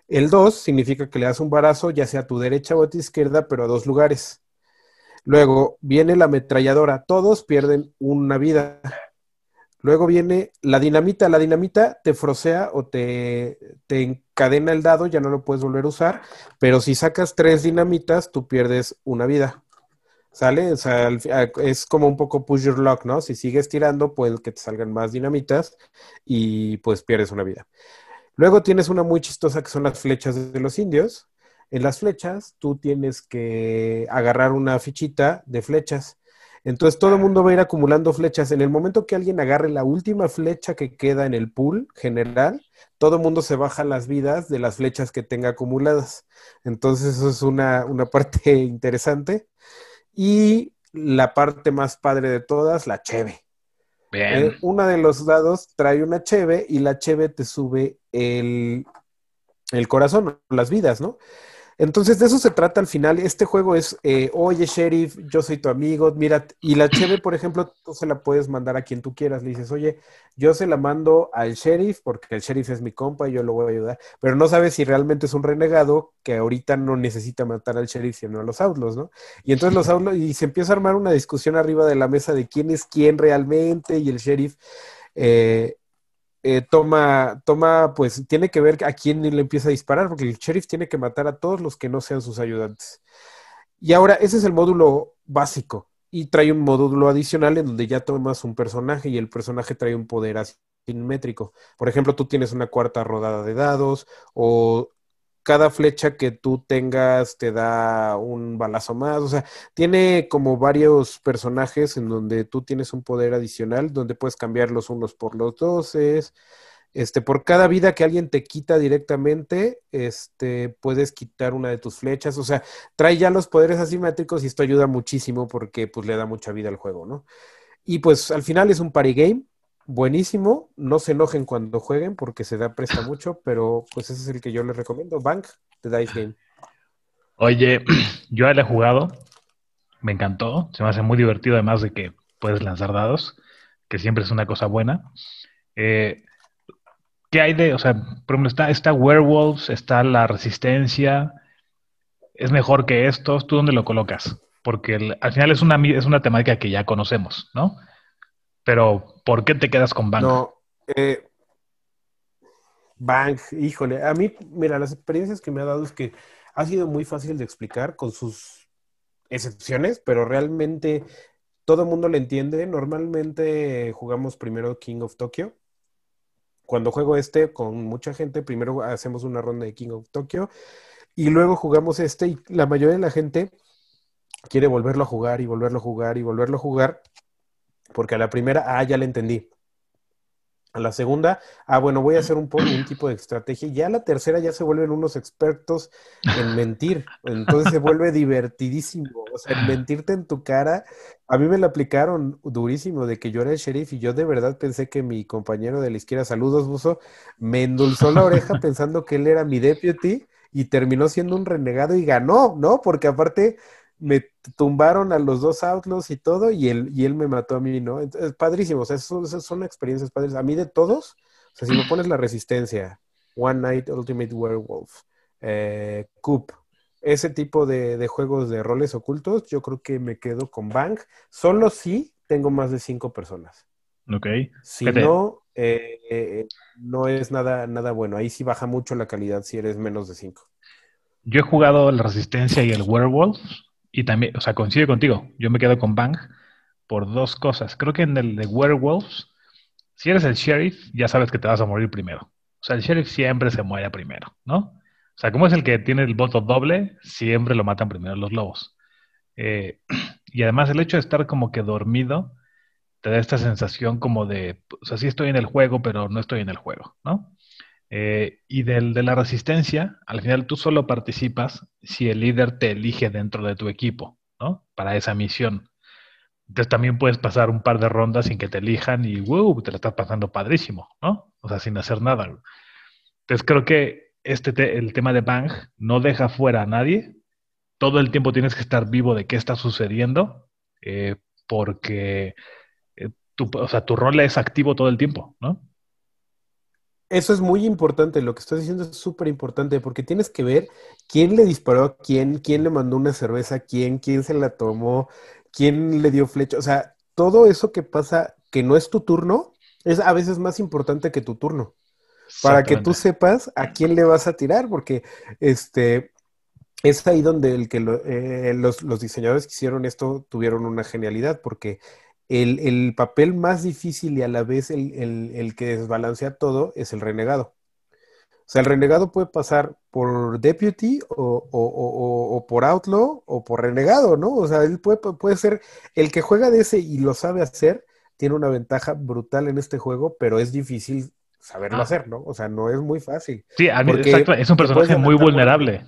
El 2 significa que le das un balazo ya sea a tu derecha o a tu izquierda, pero a dos lugares. Luego viene la ametralladora. Todos pierden una vida. Luego viene la dinamita. La dinamita te frosea o te, encadena el dado, ya no lo puedes volver a usar. Pero si sacas tres dinamitas, tú pierdes una vida. ¿Sale? O sea, es como un poco push your luck, ¿no? Si sigues tirando, puede que te salgan más dinamitas y pues pierdes una vida. Luego tienes una muy chistosa que son las flechas de los indios. En las flechas tú tienes que agarrar una fichita de flechas. Entonces todo el mundo va a ir acumulando flechas. En el momento que alguien agarre la última flecha que queda en el pool general, todo el mundo se baja las vidas de las flechas que tenga acumuladas. Entonces eso es una, una parte interesante. Y la parte más padre de todas, la cheve. Bien. Eh, una de los dados trae una cheve y la cheve te sube el, el corazón, las vidas, ¿no? Entonces de eso se trata al final. Este juego es, eh, oye, sheriff, yo soy tu amigo, mira, y la cheve, por ejemplo, tú se la puedes mandar a quien tú quieras. Le dices, oye, yo se la mando al sheriff porque el sheriff es mi compa y yo lo voy a ayudar. Pero no sabes si realmente es un renegado que ahorita no necesita matar al sheriff, sino a los outlaws, ¿no? Y entonces los outlaws, y se empieza a armar una discusión arriba de la mesa de quién es quién realmente, y el sheriff eh, eh, toma, toma, pues tiene que ver a quién le empieza a disparar, porque el sheriff tiene que matar a todos los que no sean sus ayudantes. Y ahora, ese es el módulo básico, y trae un módulo adicional en donde ya tomas un personaje y el personaje trae un poder asimétrico. Por ejemplo, tú tienes una cuarta rodada de dados, o cada flecha que tú tengas te da un balazo más. O sea, tiene como varios personajes en donde tú tienes un poder adicional, donde puedes cambiar los unos por los doces. Este, por cada vida que alguien te quita directamente, este, puedes quitar una de tus flechas. O sea, trae ya los poderes asimétricos y esto ayuda muchísimo porque pues le da mucha vida al juego, ¿no? Y pues al final es un party game, buenísimo. No se enojen cuando jueguen porque se da presta mucho, pero pues ese es el que yo les recomiendo. Bank, The Dice Game. Oye, yo ya le he jugado, me encantó, se me hace muy divertido además de que puedes lanzar dados, que siempre es una cosa buena. Eh, ¿Qué hay de, o sea, por ejemplo, está, está Werewolves, está la Resistencia, es mejor que estos, ¿tú dónde lo colocas? Porque al final es una, es una temática que ya conocemos, ¿no? Pero, ¿por qué te quedas con Bank? No, eh, Bank, híjole, a mí, mira, las experiencias que me ha dado es que ha sido muy fácil de explicar con sus excepciones, pero realmente todo el mundo le entiende. Normalmente jugamos primero King of Tokyo. Cuando juego este con mucha gente, primero hacemos una ronda de King of Tokyo y luego jugamos este y la mayoría de la gente quiere volverlo a jugar y volverlo a jugar y volverlo a jugar porque a la primera, ah, ya le entendí. A la segunda, ah, bueno, voy a hacer un, un tipo de estrategia. Y ya a la tercera ya se vuelven unos expertos en mentir. Entonces se vuelve divertidísimo. O sea, en mentirte en tu cara. A mí me lo aplicaron durísimo de que yo era el sheriff y yo de verdad pensé que mi compañero de la izquierda, saludos, Buzo, me endulzó la oreja pensando que él era mi deputy y terminó siendo un renegado y ganó, ¿no? Porque aparte me tumbaron a los dos outlaws y todo, y él, y él me mató a mí, ¿no? Entonces, padrísimo, o sea, son experiencias padres. A mí de todos, o sea, si me pones la resistencia, One Night Ultimate Werewolf, eh, Coop, ese tipo de, de juegos de roles ocultos, yo creo que me quedo con Bank, solo si tengo más de cinco personas. Ok. Si no, eh, eh, no es nada, nada bueno. Ahí sí baja mucho la calidad si eres menos de cinco. Yo he jugado la Resistencia y el Werewolf y también, o sea, coincido contigo. Yo me quedo con Bang por dos cosas. Creo que en el de Werewolves, si eres el sheriff, ya sabes que te vas a morir primero. O sea, el sheriff siempre se muere primero, ¿no? O sea, como es el que tiene el voto doble, siempre lo matan primero los lobos. Eh, y además el hecho de estar como que dormido te da esta sensación como de, o sea, sí estoy en el juego, pero no estoy en el juego, ¿no? Eh, y del, de la resistencia, al final tú solo participas si el líder te elige dentro de tu equipo, ¿no? Para esa misión. Entonces también puedes pasar un par de rondas sin que te elijan y wow, te la estás pasando padrísimo, ¿no? O sea, sin hacer nada. Entonces creo que este te- el tema de Bang no deja fuera a nadie. Todo el tiempo tienes que estar vivo de qué está sucediendo, eh, porque eh, tu, o sea, tu rol es activo todo el tiempo, ¿no? Eso es muy importante, lo que estás diciendo es súper importante porque tienes que ver quién le disparó a quién, quién le mandó una cerveza a quién, quién se la tomó, quién le dio flecha. O sea, todo eso que pasa que no es tu turno es a veces más importante que tu turno. Para que tú sepas a quién le vas a tirar, porque este es ahí donde el que lo- eh, los, los diseñadores que hicieron esto tuvieron una genialidad, porque el, el papel más difícil y a la vez el, el- el que desbalancea todo es el renegado. O sea, el renegado puede pasar por deputy o, o- o- por outlaw o por renegado, ¿no? O sea, él puede, puede ser el que juega de ese y lo sabe hacer, tiene una ventaja brutal en este juego, pero es difícil saberlo Ah. hacer, ¿no? O sea, no es muy fácil. Sí, a mí- Porque exacto, es un personaje muy por- vulnerable.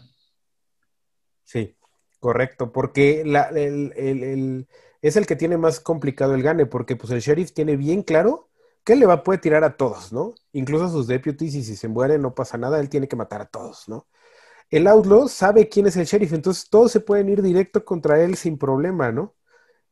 Sí, correcto, porque la- el- es el que tiene más complicado el gane, porque pues el sheriff tiene bien claro que él le va, puede tirar a todos, ¿no? Incluso a sus deputies, y si se muere no pasa nada, él tiene que matar a todos, ¿no? El outlaw sabe quién es el sheriff, entonces todos se pueden ir directo contra él sin problema, ¿no?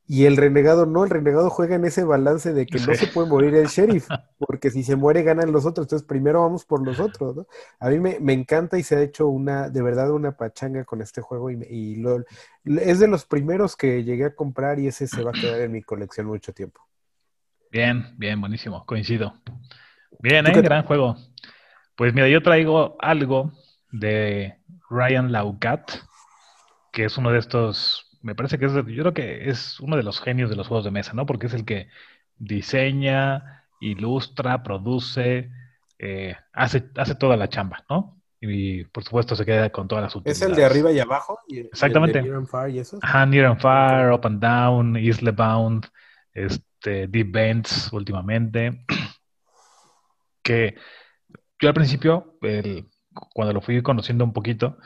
Y el renegado no, el renegado juega en ese balance de que no se puede morir el sheriff, porque si se muere ganan los otros, entonces primero vamos por los otros, ¿no? A mí me, me encanta y se ha hecho una, de verdad, una pachanga con este juego y, y lo- es de los primeros que llegué a comprar y ese se va a quedar en mi colección mucho tiempo. Bien, bien, buenísimo, coincido. Bien, ¿Tú ¿eh? Gran juego. Pues mira, yo traigo algo de Ryan Laukat, que es uno de estos, me parece que es, yo creo que es uno de los genios de los juegos de mesa, ¿no? Porque es el que diseña, ilustra, produce, eh, hace, hace toda la chamba, ¿no? y por supuesto se queda con todas las ¿Es utilidades. el de arriba y abajo? Y- y el de Exactamente. Near and Far y eso? Ajá, Near and Far, Up and Down, Isle Bound, este, Deep Bends últimamente. Que yo al principio, el- cuando lo fui conociendo un poquito,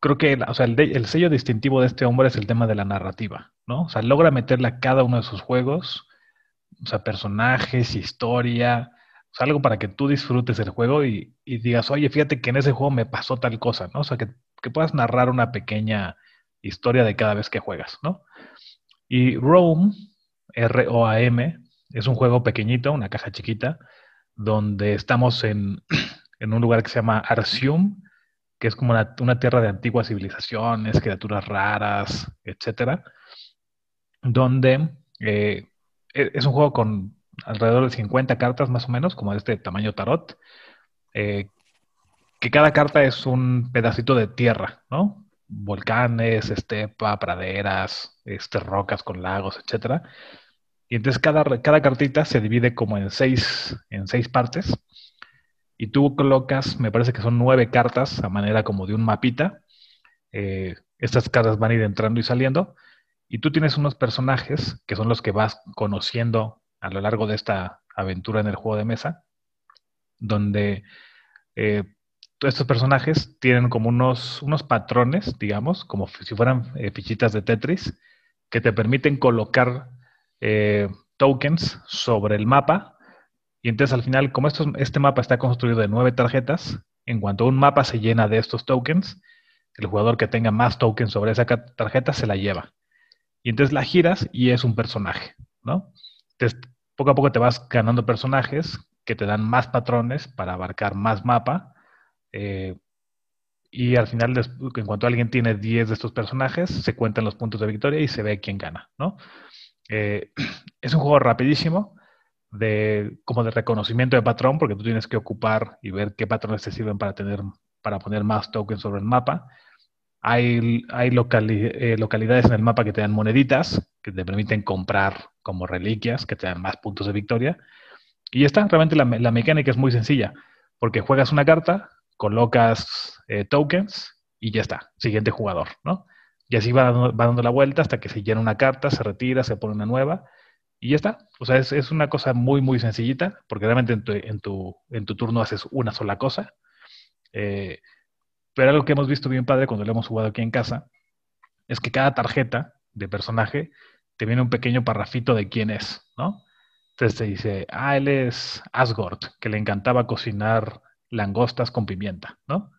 creo que o sea, el, sello distintivo de este hombre es el tema de la narrativa, ¿no? O sea, logra meterle a cada uno de sus juegos, o sea, personajes, historia, o sea, algo para que tú disfrutes el juego y, y digas, oye, fíjate que en ese juego me pasó tal cosa, ¿no? O sea, que, que puedas narrar una pequeña historia de cada vez que juegas, ¿no? Y Rome, R-O-A-M, es un juego pequeñito, una caja chiquita, donde estamos en, en un lugar que se llama Arsium, que es como una, tierra de antiguas civilizaciones, criaturas raras, etcétera, donde eh, e- es un juego con alrededor de 50 cartas más o menos, como de este tamaño tarot, eh, que cada carta es un pedacito de tierra, ¿no? Volcanes, estepa, praderas, este, rocas con lagos, etcétera. Y entonces cada, cada cartita se divide como en seis, en seis partes. Y tú colocas, me parece que son nueve cartas a manera como de un mapita. Eh, estas cartas van a ir entrando y saliendo. Y tú tienes unos personajes que son los que vas conociendo a lo largo de esta aventura en el juego de mesa, donde eh, estos personajes tienen como unos, unos patrones, digamos, como si fueran eh, fichitas de Tetris, que te permiten colocar tokens sobre el mapa. Y entonces al final, como este mapa está construido de nueve tarjetas, en cuanto un mapa se llena de estos tokens, el jugador que tenga más tokens sobre esa tarjeta se la lleva. Y entonces la giras y es un personaje, ¿no? Entonces, poco a poco te vas ganando personajes que te dan más patrones para abarcar más mapa. eh, y al final, en cuanto alguien tiene 10 de estos personajes, se cuentan los puntos de victoria y se ve quién gana, ¿no? Eh, es un juego rapidísimo, de, como de reconocimiento de patrón, porque tú tienes que ocupar y ver qué patrones te sirven para, tener, para poner más tokens sobre el mapa. Hay, hay locali- eh, localidades en el mapa que te dan moneditas, que te permiten comprar como reliquias, que te dan más puntos de victoria. Y esta, realmente la, la mecánica es muy sencilla, porque juegas una carta, colocas eh, tokens y ya está, siguiente jugador, ¿no? Y así va, va dando la vuelta hasta que se llena una carta, se retira, se pone una nueva y ya está. O sea, es, es una cosa muy, muy sencillita, porque realmente en tu, en tu, en tu turno haces una sola cosa. Eh, pero algo que hemos visto bien padre cuando lo hemos jugado aquí en casa es que cada tarjeta de personaje te viene un pequeño parrafito de quién es, ¿no? Entonces te dice, ah, él es Asgard, que le encantaba cocinar langostas con pimienta, ¿no?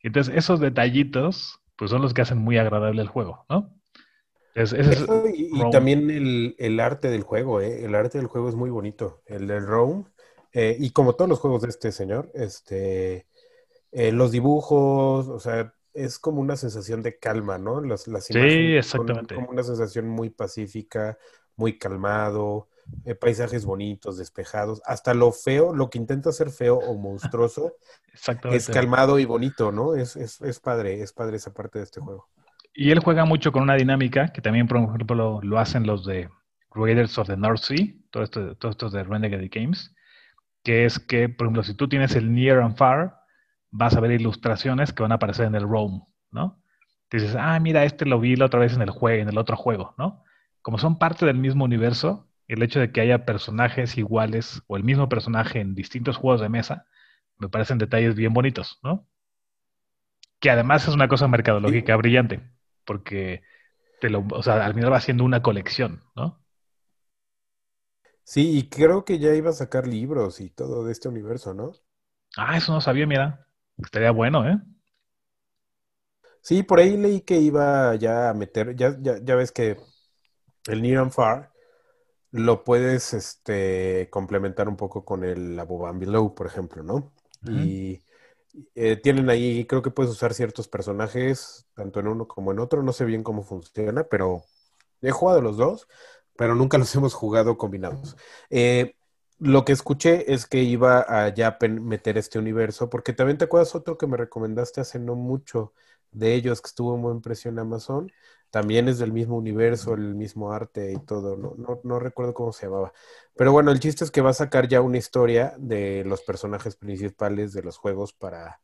Entonces esos detallitos, pues son los que hacen muy agradable el juego, ¿no? Es Eso y, también el, el arte del juego, ¿eh? El arte del juego es muy bonito. El del Rome, eh, y como todos los juegos de este señor, este, eh, los dibujos, o sea, es como una sensación de calma, ¿no? Las, las Sí, imágenes son exactamente. como una sensación muy pacífica, muy calmado, eh, paisajes bonitos, despejados. Hasta lo feo, lo que intenta ser feo o monstruoso, es calmado y bonito, ¿no? Es, es, es padre, es padre esa parte de este juego. Y él juega mucho con una dinámica que también, por ejemplo, lo, lo hacen los de Raiders of the North Sea, todo esto, todos estos de Renegade Games, que es que, por ejemplo, si tú tienes el Near and Far, vas a ver ilustraciones que van a aparecer en el Rome, ¿no? Te dices, ah, mira, este lo vi la otra vez en el juego, en el otro juego, ¿no? Como son parte del mismo universo, el hecho de que haya personajes iguales o el mismo personaje en distintos juegos de mesa, me parecen detalles bien bonitos, ¿no? Que además es una cosa mercadológica brillante, porque te lo, o sea, al final va siendo una colección, ¿no? Sí, y creo que ya iba a sacar libros y todo de este universo, ¿no? Ah, eso no sabía, mira. Estaría bueno, ¿eh? Sí, por ahí leí que iba ya a meter, ya, ya, ya ves que el Near and Far lo puedes este, complementar un poco con el Above and Below, por ejemplo, ¿no? Y eh, tienen ahí, creo que puedes usar ciertos personajes, tanto en uno como en otro, no sé bien cómo funciona, pero he jugado los dos, pero nunca los hemos jugado combinados. Eh, lo que escuché es que iba a ya meter este universo, porque también te acuerdas otro que me recomendaste hace no mucho de ellos que estuvo muy impreso en Amazon. También es del mismo universo, el mismo arte y todo. No, no, no recuerdo cómo se llamaba. Pero bueno, el chiste es que va a sacar ya una historia de los personajes principales de los juegos para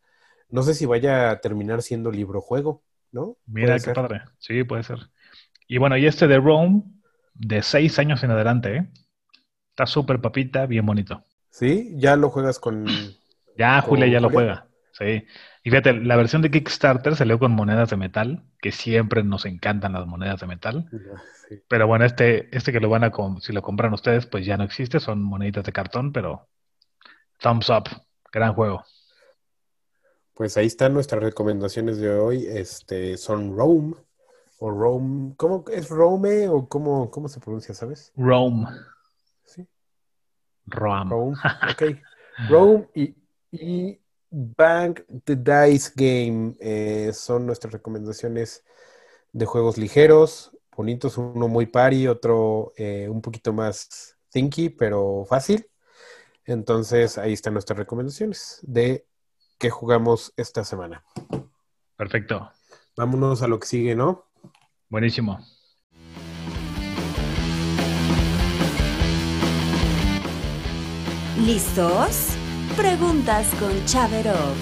No sé si vaya a terminar siendo libro-juego, ¿no? Mira qué ser. padre. Sí, puede ser. Y bueno, y este de Rome, de seis años en adelante, ¿eh? Está súper papita, bien bonito. Sí, ya lo juegas con. Ya Julia ¿Con ya lo juega. Sí. Y fíjate, la versión de Kickstarter salió con monedas de metal, que siempre nos encantan las monedas de metal. Sí. Pero bueno, este, este que lo van a, si lo compran ustedes, pues ya no existe, son moneditas de cartón, pero thumbs up, gran juego. Pues ahí están nuestras recomendaciones de hoy. Este, son Rome o Rome. ¿Cómo es Rome o cómo, cómo se pronuncia, sabes? Rome, Sí, Roam. Rome. Ok. Rome y, y Bang the Dice Game eh, son nuestras recomendaciones de juegos ligeros, bonitos, uno muy party, otro eh, un poquito más thinky, pero fácil. Entonces ahí están nuestras recomendaciones de qué jugamos esta semana. Perfecto, Vámonos a lo que sigue, ¿no? buenísimo. ¿Listos? Preguntas con Chaverov.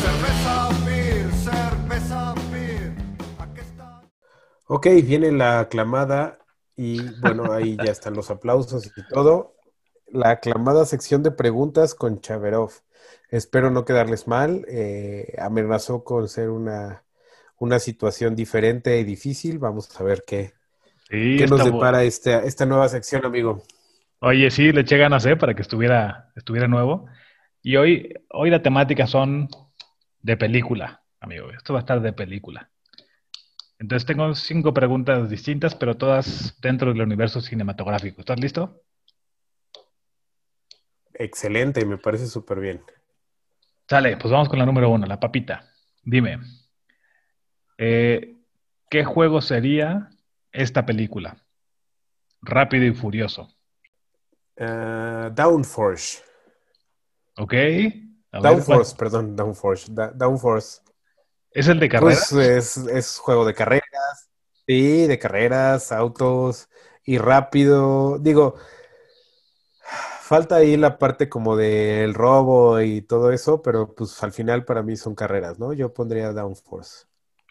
Cerveza, beer, cerveza, beer. Aquí está. Ok, viene la aclamada y bueno, ahí ya están los aplausos y todo. La aclamada sección de preguntas con Chaverov. Espero no quedarles mal. eh, amenazó con ser una, una situación diferente y difícil. Vamos a ver qué, Sí, qué nos depara esta, esta nueva sección, amigo. Oye, sí, le eché ganas, ¿eh? Para que estuviera, estuviera nuevo. Y hoy, hoy la temática son de película, amigo. Esto va a estar de película. Entonces tengo cinco preguntas distintas, pero todas dentro del universo cinematográfico. ¿Estás listo? Excelente, me parece súper bien. Sale, pues vamos con la número uno, la papita. Dime, eh, ¿qué juego sería esta película? Rápido y Furioso, Ah, Downforce. ¿ok? A ver, Downforce, perdón, Downforce. Da- Downforce. ¿cuál- ¿Es el de carreras? Pues es, es juego de carreras, sí, de carreras, autos y rápido. Digo, falta ahí la parte como del robo y todo eso, pero pues al final para mí son carreras, ¿no? Yo pondría Downforce.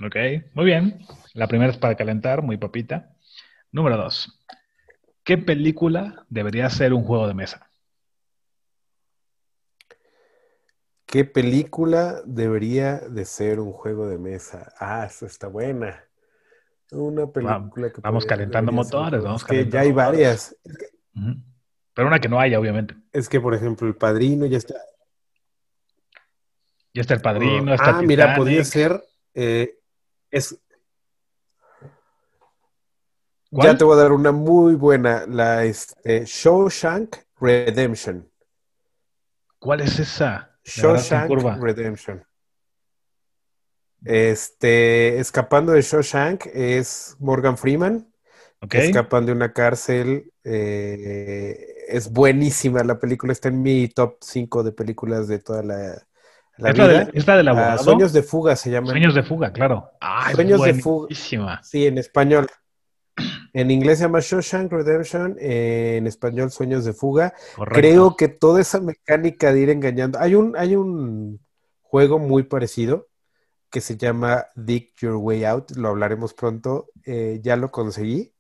Ok, muy bien. La primera es para calentar, muy papita. Número dos. ¿Qué película debería ser un juego de mesa? ¿Qué película debería de ser un juego de mesa? Ah, esa está buena. Una película que vamos podría- calentando ser motores, vamos Es que ya calentando hay motores. varias. Pero una que no haya, obviamente. Es que, por ejemplo, El Padrino ya está. Ya está El Padrino, está Ah, mira, podría ser. eh, es, ¿Cuál? Ya te voy a dar una muy buena, la este, Shawshank Redemption. ¿Cuál es esa? De Shawshank curva. Redemption. Este, escapando de Shawshank es Morgan Freeman, Ok. que escapan de una cárcel. eh, es buenísima la película, está en mi top 5 de películas de toda la, la ¿Es la, vida. del, es la del Ah, abogado? Sueños de fuga se llama. Sueños de fuga, claro. Ah, es Sueños de fuga. buenísima. Sí, en español. En inglés se llama Shawshank Redemption, en español Sueños de fuga. Correcto. Creo que toda esa mecánica de ir engañando. Hay un, hay un juego muy parecido que se llama Dig Your Way Out. Lo hablaremos pronto. Eh, ya lo conseguí.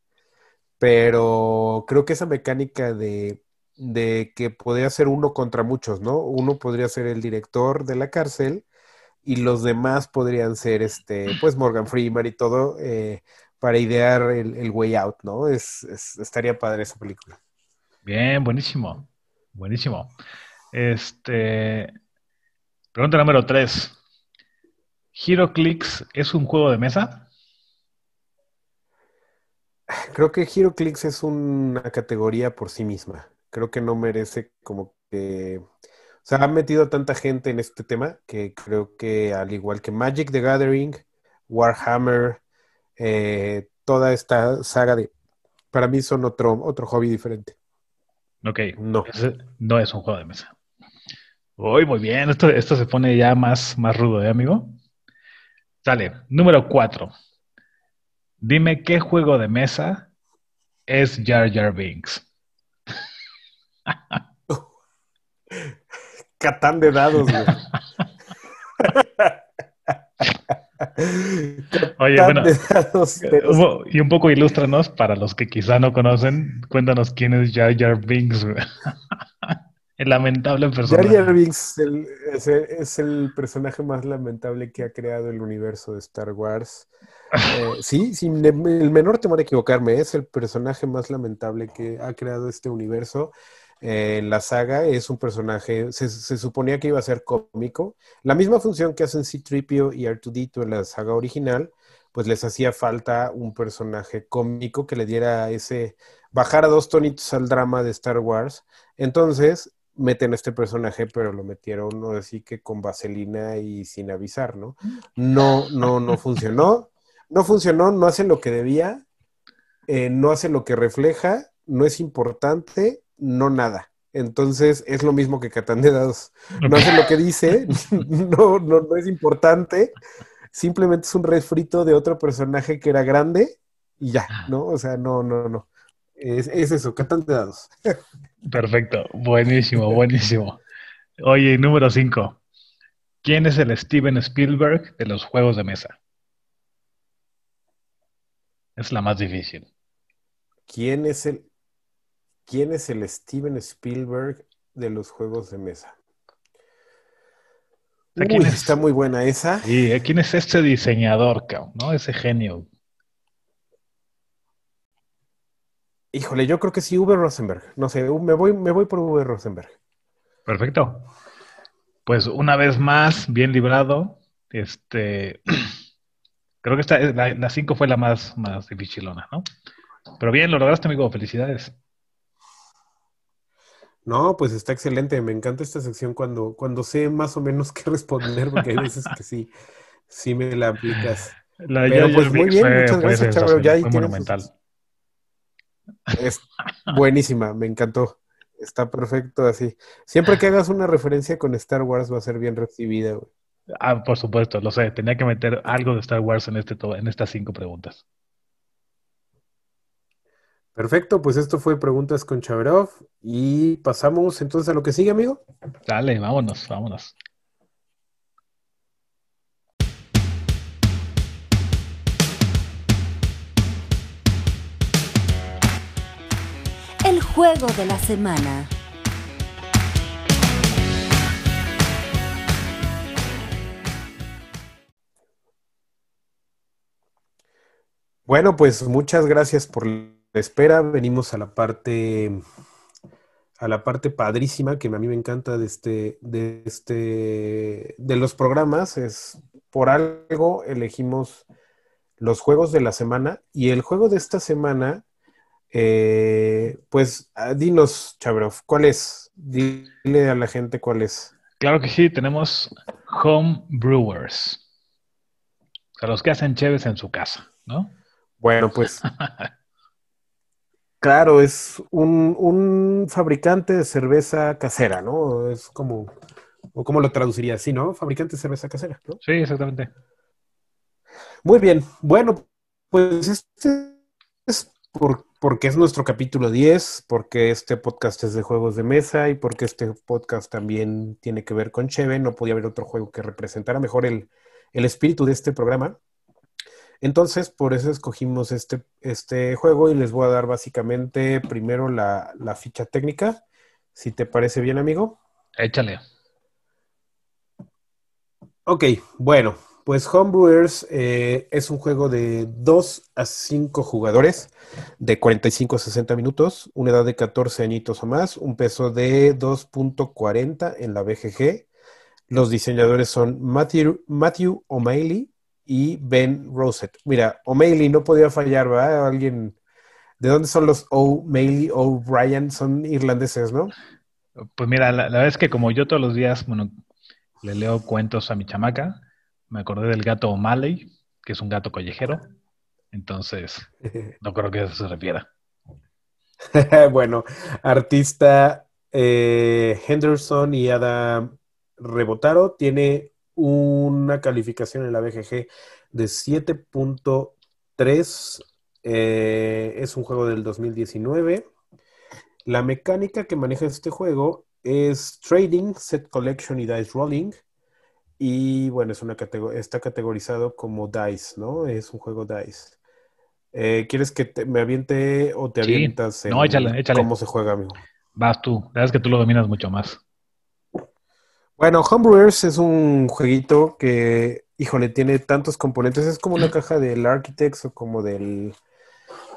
Pero creo que esa mecánica de, de que podría ser uno contra muchos, ¿no? Uno podría ser el director de la cárcel y los demás podrían ser este, pues Morgan Freeman y todo, eh, para idear el, el way out, ¿no? Es, es- estaría padre esa película. Bien, buenísimo. Buenísimo. Este. Pregunta número 3. ¿HeroClix es un juego de mesa? Creo que HeroClix es una categoría por sí misma. Creo que no merece como que... O sea, han metido tanta gente en este tema que creo que al igual que Magic the Gathering, Warhammer, eh, toda esta saga de... Para mí son otro, otro hobby diferente. Ok. No. Ese no es un juego de mesa. Uy, muy bien. Esto, esto se pone ya más, más rudo, ¿eh, amigo? Sale. Número 4. Dime qué juego de mesa es Jar Jar Binks. Catán de dados, güey. Oye, bueno, Hubo- Y un poco ilústranos para los que quizá no conocen. Cuéntanos quién es Jar Jar Binks. El lamentable Jar personaje. Jar Binks el- es, el, es el personaje más lamentable que ha creado el universo de Star Wars. Eh, sí, sin el menor temor a equivocarme, es el personaje más lamentable que ha creado este universo. Eh, en la saga es un personaje, se, suponía que iba a ser cómico. La misma función que hacen C-3PO y R2D2 en la saga original, pues les hacía falta un personaje cómico que le diera ese, bajara dos tonitos al drama de Star Wars. Entonces, meten a este personaje, pero lo metieron, no así que con vaselina y sin avisar, ¿no? No, no, no funcionó. No funcionó, no hace lo que debía, eh, no hace lo que refleja, no es importante, no nada. Entonces es lo mismo que Catán de Dados. No hace lo que dice, no, no, no es importante, simplemente es un refrito de otro personaje que era grande y ya, ¿no? O sea, no, no, no. Es, es eso, Catán de Dados. Perfecto. Buenísimo, buenísimo. Oye, número 5. ¿Quién es el Steven Spielberg de los juegos de mesa? Es la más difícil. ¿Quién es el, quién es el Steven Spielberg de los juegos de mesa? sea, ¿quién Uy, es? está muy buena esa. Sí. ¿quién es este diseñador? ¿No? Ese genio. Híjole, yo creo que sí, Uwe Rosenberg. No sé, me voy, me voy por Uwe Rosenberg. Perfecto. Pues una vez más, bien librado. Este, creo que esta, la, la cinco fue la más, más dificilona, ¿no? Pero bien, lo lograste, amigo. Felicidades. No, pues está excelente. Me encanta esta sección cuando, cuando sé más o menos qué responder, porque hay veces que sí, sí me la aplicas. La Pero, pues, muy bien, fue- muchas gracias, Charo. Ya ahí monumental. sus- Es buenísima, me encantó. Está perfecto así. Siempre que hagas una referencia con Star Wars va a ser bien recibida, güey. Ah, por supuesto, lo sé. Tenía que meter algo de Star Wars en, este, en estas cinco preguntas. Perfecto, pues esto fue Preguntas con Chaverov y pasamos entonces a lo que sigue, amigo. Dale, vámonos, vámonos. El juego de la semana. Bueno, pues muchas gracias por la espera. Venimos a la parte, a la parte padrísima que a mí me encanta de este, de este, de los programas. Es por algo elegimos los juegos de la semana y el juego de esta semana, eh, pues ah, dinos, Chabrov, ¿cuál es? Dile a la gente cuál es. Claro que sí, tenemos home brewers. Sea, los que hacen cheves en su casa, ¿no? Bueno, pues claro, es un, un fabricante de cerveza casera, ¿no? Es como, o cómo lo traduciría así, ¿no? Fabricante de cerveza casera, ¿no? Sí, exactamente. Muy bien, bueno, pues este es por- porque es nuestro capítulo 10, porque este podcast es de juegos de mesa y porque este podcast también tiene que ver con Cheve, no podía haber otro juego que representara mejor el, el espíritu de este programa. Entonces, por eso escogimos este, este juego y les voy a dar básicamente primero la, la ficha técnica, si te parece bien, amigo. Échale. Ok, bueno, pues Homebrewers eh, es un juego de 2 a 5 jugadores de 45 a 60 minutos, una edad de 14 añitos o más, un peso de 2.40 en la BGG. Los diseñadores son Matthew, Matthew O'Malley y Ben Rosett. Mira, O'Malley no podía fallar, ¿verdad? Alguien. ¿De dónde son los O'Malley, O'Brien? Son irlandeses, ¿no? Pues mira, la, la verdad es que como yo todos los días, bueno, le leo cuentos a mi chamaca, me acordé del gato O'Malley, que es un gato collejero. Entonces, no creo que eso se refiera. bueno, artista eh, Henderson y Adam Rebotaro tiene una calificación en la BGG de 7.3. eh, es un juego del 2019. La mecánica que maneja este juego es Trading, Set Collection y Dice Rolling. Y bueno, es una está categorizado como Dice, ¿no? Es un juego Dice. Eh, ¿quieres que te- me aviente o te Sí. avientas No, en échale, échale. cómo se juega, amigo? Vas tú. La verdad es que tú lo dominas mucho más. Bueno, Homebrewers es un jueguito que, híjole, tiene tantos componentes. Es como una caja del Architects o como del,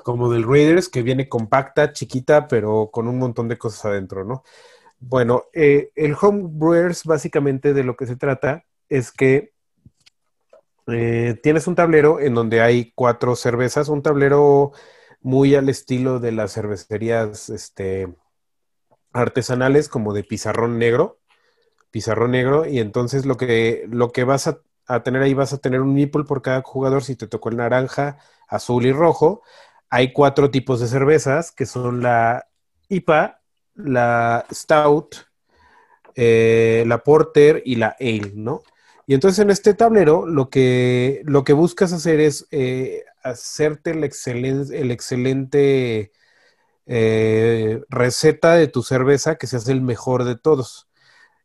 como del Raiders, que viene compacta, chiquita, pero con un montón de cosas adentro, ¿no? Bueno, eh, el Homebrewers básicamente de lo que se trata es que eh, tienes un tablero en donde hay cuatro cervezas, un tablero muy al estilo de las cervecerías este, artesanales, como de pizarrón negro pizarrón negro y entonces lo que, lo que vas a, tener ahí vas a tener un nipple por cada jugador si te tocó el naranja, azul y rojo. Hay cuatro tipos de cervezas que son la IPA, la Stout, eh, la Porter y la Ale, ¿no? Y entonces en este tablero lo que, lo que buscas hacer es eh, hacerte el excelente eh, receta de tu cerveza que se hace el mejor de todos.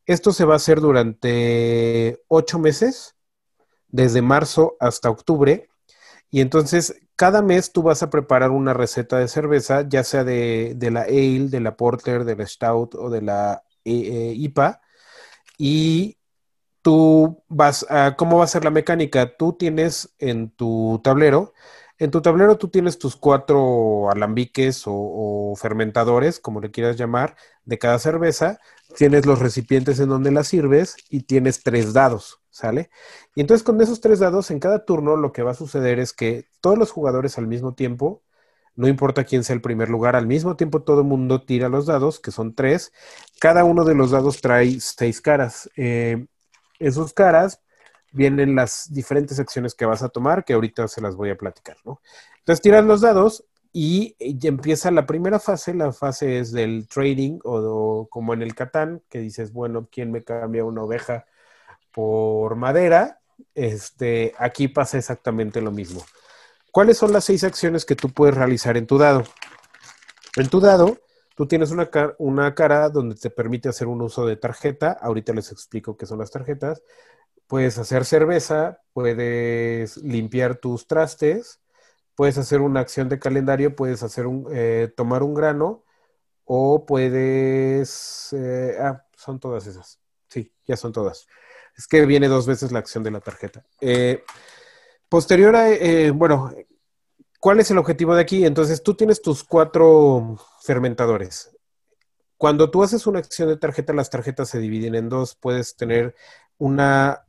Esto se va a hacer durante ocho meses, desde marzo hasta octubre. Y entonces, cada mes tú vas a preparar una receta de cerveza, ya sea de, la Ale, de la Porter, de la Stout o de la eh, eh, IPA. Y tú vas a, ¿cómo va a ser la mecánica? Tú tienes en tu tablero, en tu tablero tú tienes tus cuatro alambiques o fermentadores, como le quieras llamar, de cada cerveza tienes los recipientes en donde las sirves y tienes tres dados, ¿sale? Y entonces con esos tres dados en cada turno lo que va a suceder es que todos los jugadores al mismo tiempo, no importa quién sea el primer lugar, al mismo tiempo todo el mundo tira los dados, que son tres. Cada uno de los dados trae seis caras. Eh, en sus caras vienen las diferentes acciones que vas a tomar, que ahorita se las voy a platicar, ¿no? Entonces tiras los dados y ya empieza la primera fase, la fase es del trading o, como en el Catán, que dices, bueno, ¿quién me cambia una oveja por madera? Este, aquí pasa exactamente lo mismo. ¿Cuáles son las seis acciones que tú puedes realizar en tu dado? En tu dado, tú tienes una, una cara donde te permite hacer un uso de tarjeta. Ahorita les explico qué son las tarjetas. Puedes hacer cerveza, puedes limpiar tus trastes, puedes hacer una acción de calendario, puedes hacer un, eh, tomar un grano o puedes... eh, ah, son todas esas. Sí, ya son todas. Es que viene dos veces la acción de la tarjeta. Eh, posterior a, eh, bueno, ¿cuál es el objetivo de aquí? Entonces tú tienes tus cuatro fermentadores. Cuando tú haces una acción de tarjeta, las tarjetas se dividen en dos. Puedes tener una,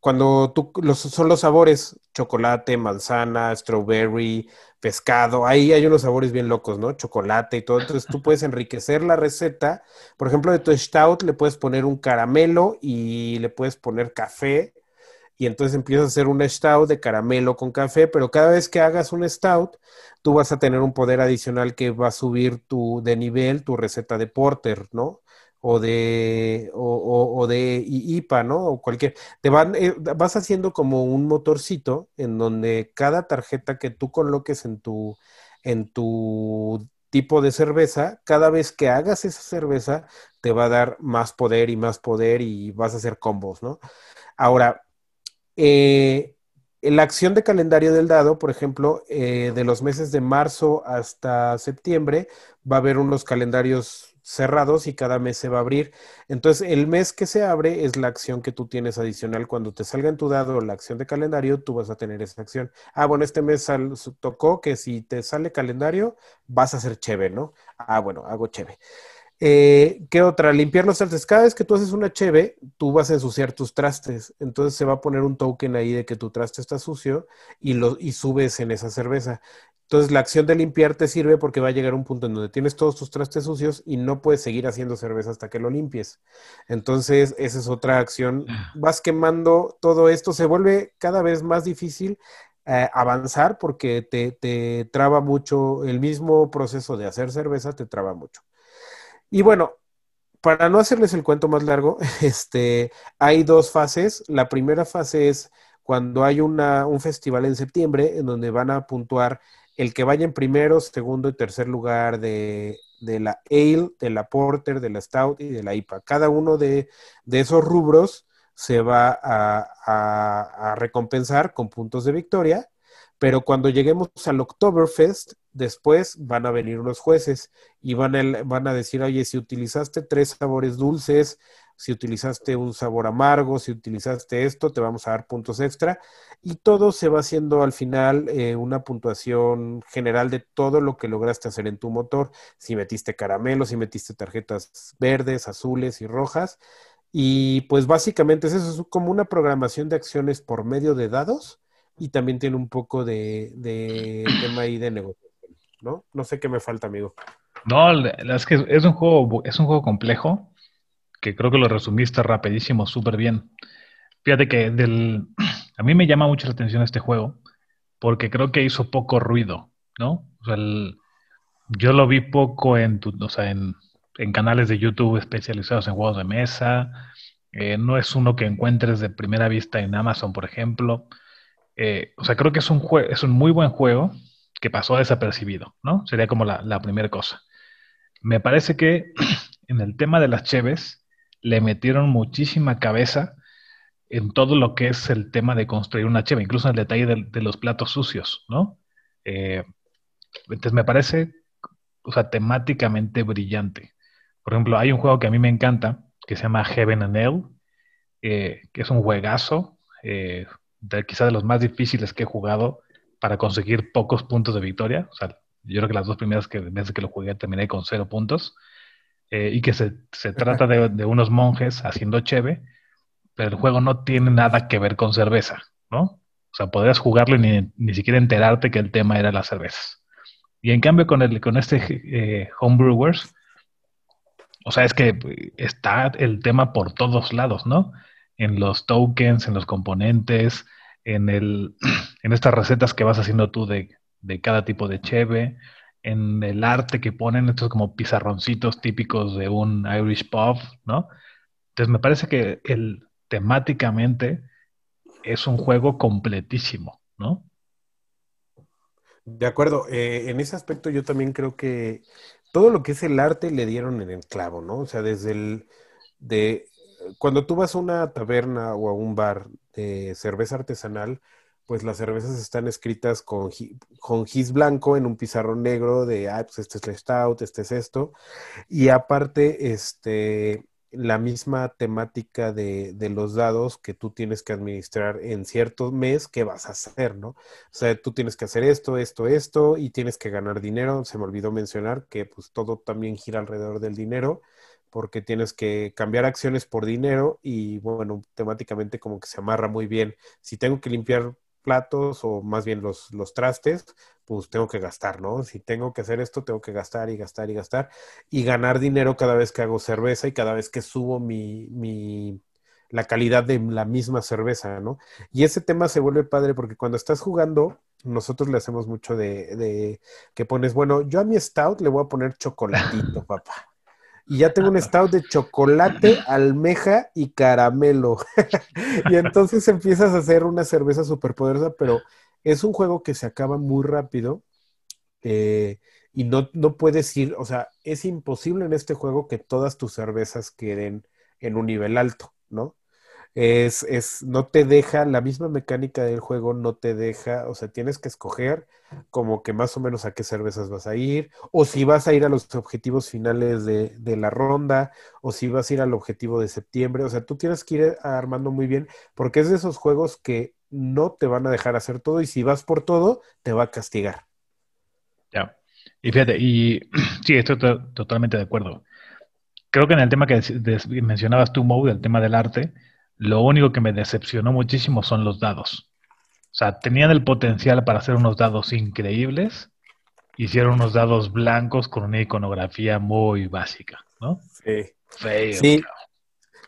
cuando tú, son los sabores, chocolate, manzana, strawberry, pescado, ahí hay unos sabores bien locos, ¿no? Chocolate y todo. Entonces tú puedes enriquecer la receta. Por ejemplo, de tu stout le puedes poner un caramelo y le puedes poner café. Y entonces empiezas a hacer un stout de caramelo con café, pero cada vez que hagas un stout, tú vas a tener un poder adicional que va a subir tu, de nivel tu receta de porter, ¿no? O de, o, o- de IPA, ¿no? O cualquier. Te van, eh, vas haciendo como un motorcito en donde cada tarjeta que tú coloques en tu, en tu tipo de cerveza, cada vez que hagas esa cerveza, te va a dar más poder y más poder y vas a hacer combos, ¿no? Ahora, eh, la acción de calendario del dado, por ejemplo, eh, de los meses de marzo hasta septiembre, va a haber unos calendarios cerrados y cada mes se va a abrir. Entonces, el mes que se abre es la acción que tú tienes adicional. Cuando te salga en tu dado la acción de calendario, tú vas a tener esa acción. Ah, bueno, este mes sal- tocó que si te sale calendario, vas a hacer cheve, ¿no? Ah, bueno, hago cheve. Eh, ¿qué otra? Limpiar los trastes. Cada vez que tú haces una cheve, tú vas a ensuciar tus trastes. Entonces se va a poner un token ahí de que tu traste está sucio y, lo, y subes en esa cerveza. Entonces la acción de limpiar te sirve porque va a llegar un punto en donde tienes todos tus trastes sucios y no puedes seguir haciendo cerveza hasta que lo limpies. Entonces esa es otra acción. Vas quemando todo esto, se vuelve cada vez más difícil eh, avanzar porque te, te traba mucho, el mismo proceso de hacer cerveza te traba mucho. Y bueno, para no hacerles el cuento más largo, este, hay dos fases. La primera fase es cuando hay una, un festival en septiembre en donde van a puntuar el que vaya en primero, segundo y tercer lugar de, de la Ale, de la Porter, de la Stout y de la IPA. Cada uno de, de esos rubros se va a, recompensar con puntos de victoria, pero cuando lleguemos al Oktoberfest, después van a venir unos jueces y van a, a decir, oye, si utilizaste tres sabores dulces, si utilizaste un sabor amargo, si utilizaste esto, te vamos a dar puntos extra. Y todo se va haciendo al final eh, una puntuación general de todo lo que lograste hacer en tu motor. Si metiste caramelo, si metiste tarjetas verdes, azules y rojas. Y pues básicamente es eso, es como una programación de acciones por medio de dados y también tiene un poco de, tema ahí de negociación, ¿no? No sé qué me falta, amigo. No, es que es un juego, es un juego complejo que creo que lo resumiste rapidísimo, súper bien. Fíjate que del, a mí me llama mucho la atención este juego porque creo que hizo poco ruido, ¿no? Yo lo vi poco en, tu- o sea, en canales de YouTube especializados en juegos de mesa. Eh, no es uno que encuentres de primera vista en Amazon, por ejemplo. Eh, o sea, creo que es un es un muy buen juego que pasó desapercibido, ¿no? Sería como la, primera cosa. Me parece que en el tema de las cheves le metieron muchísima cabeza en todo lo que es el tema de construir una cheve, incluso en el detalle de, los platos sucios, ¿no? Eh, entonces me parece, o sea, temáticamente brillante. Por ejemplo, hay un juego que a mí me encanta, que se llama Heaven and Hell, eh, que es un juegazo, de, quizá de los más difíciles que he jugado para conseguir pocos puntos de victoria. O sea, yo creo que las dos primeras que, veces que lo jugué terminé con cero puntos. Eh, y que se, se trata de, de unos monjes haciendo cheve, pero el juego no tiene nada que ver con cerveza, ¿no? O sea, podrías jugarlo y ni, ni siquiera enterarte que el tema era las cervezas. Y en cambio con, el, con este eh, Homebrewers, o sea, es que está el tema por todos lados, ¿no? En los tokens, en los componentes, en, el, en estas recetas que vas haciendo tú de, de cada tipo de cheve, en el arte que ponen, estos como pizarroncitos típicos de un Irish pub, ¿no? Entonces me parece que el, temáticamente es un juego completísimo, ¿no? De acuerdo, eh, en ese aspecto yo también creo que todo lo que es el arte le dieron en el clavo, ¿no? O sea, desde el de cuando tú vas a una taberna o a un bar de cerveza artesanal, pues las cervezas están escritas con, con gis blanco en un pizarrón negro de, ah, pues este es el stout, este es esto. Y aparte, este, la misma temática de, de los dados que tú tienes que administrar en cierto mes que vas a hacer, ¿no? O sea, tú tienes que hacer esto, esto, esto, y tienes que ganar dinero. Se me olvidó mencionar que pues todo también gira alrededor del dinero, porque tienes que cambiar acciones por dinero y bueno, temáticamente como que se amarra muy bien. Si tengo que limpiar platos o más bien los, los trastes, pues tengo que gastar, ¿no? Si tengo que hacer esto, tengo que gastar y gastar y gastar y ganar dinero cada vez que hago cerveza y cada vez que subo mi, mi, la calidad de la misma cerveza, ¿no? Y ese tema se vuelve padre porque cuando estás jugando, nosotros le hacemos mucho de, de que pones, bueno, yo a mi stout le voy a poner chocolatito, papá. Y ya tengo un stout de chocolate, almeja y caramelo. y entonces empiezas a hacer una cerveza súper poderosa, pero es un juego que se acaba muy rápido. eh, y no, no puedes ir, o sea, es imposible en este juego que todas tus cervezas queden en un nivel alto, ¿no? Es, es, no te deja, la misma mecánica del juego no te deja, o sea, tienes que escoger como que más o menos a qué cervezas vas a ir, o si vas a ir a los objetivos finales de, de la ronda, o si vas a ir al objetivo de septiembre, o sea, tú tienes que ir armando muy bien, porque es de esos juegos que no te van a dejar hacer todo, y si vas por todo, te va a castigar. Ya. Y fíjate, y sí, estoy to- totalmente de acuerdo. Creo que en el tema que mencionabas tú, Mo, del tema del arte, lo único que me decepcionó muchísimo son los dados. O sea, tenían el potencial para hacer unos dados increíbles, hicieron unos dados blancos con una iconografía muy básica, ¿no? Sí. Feo. Sí.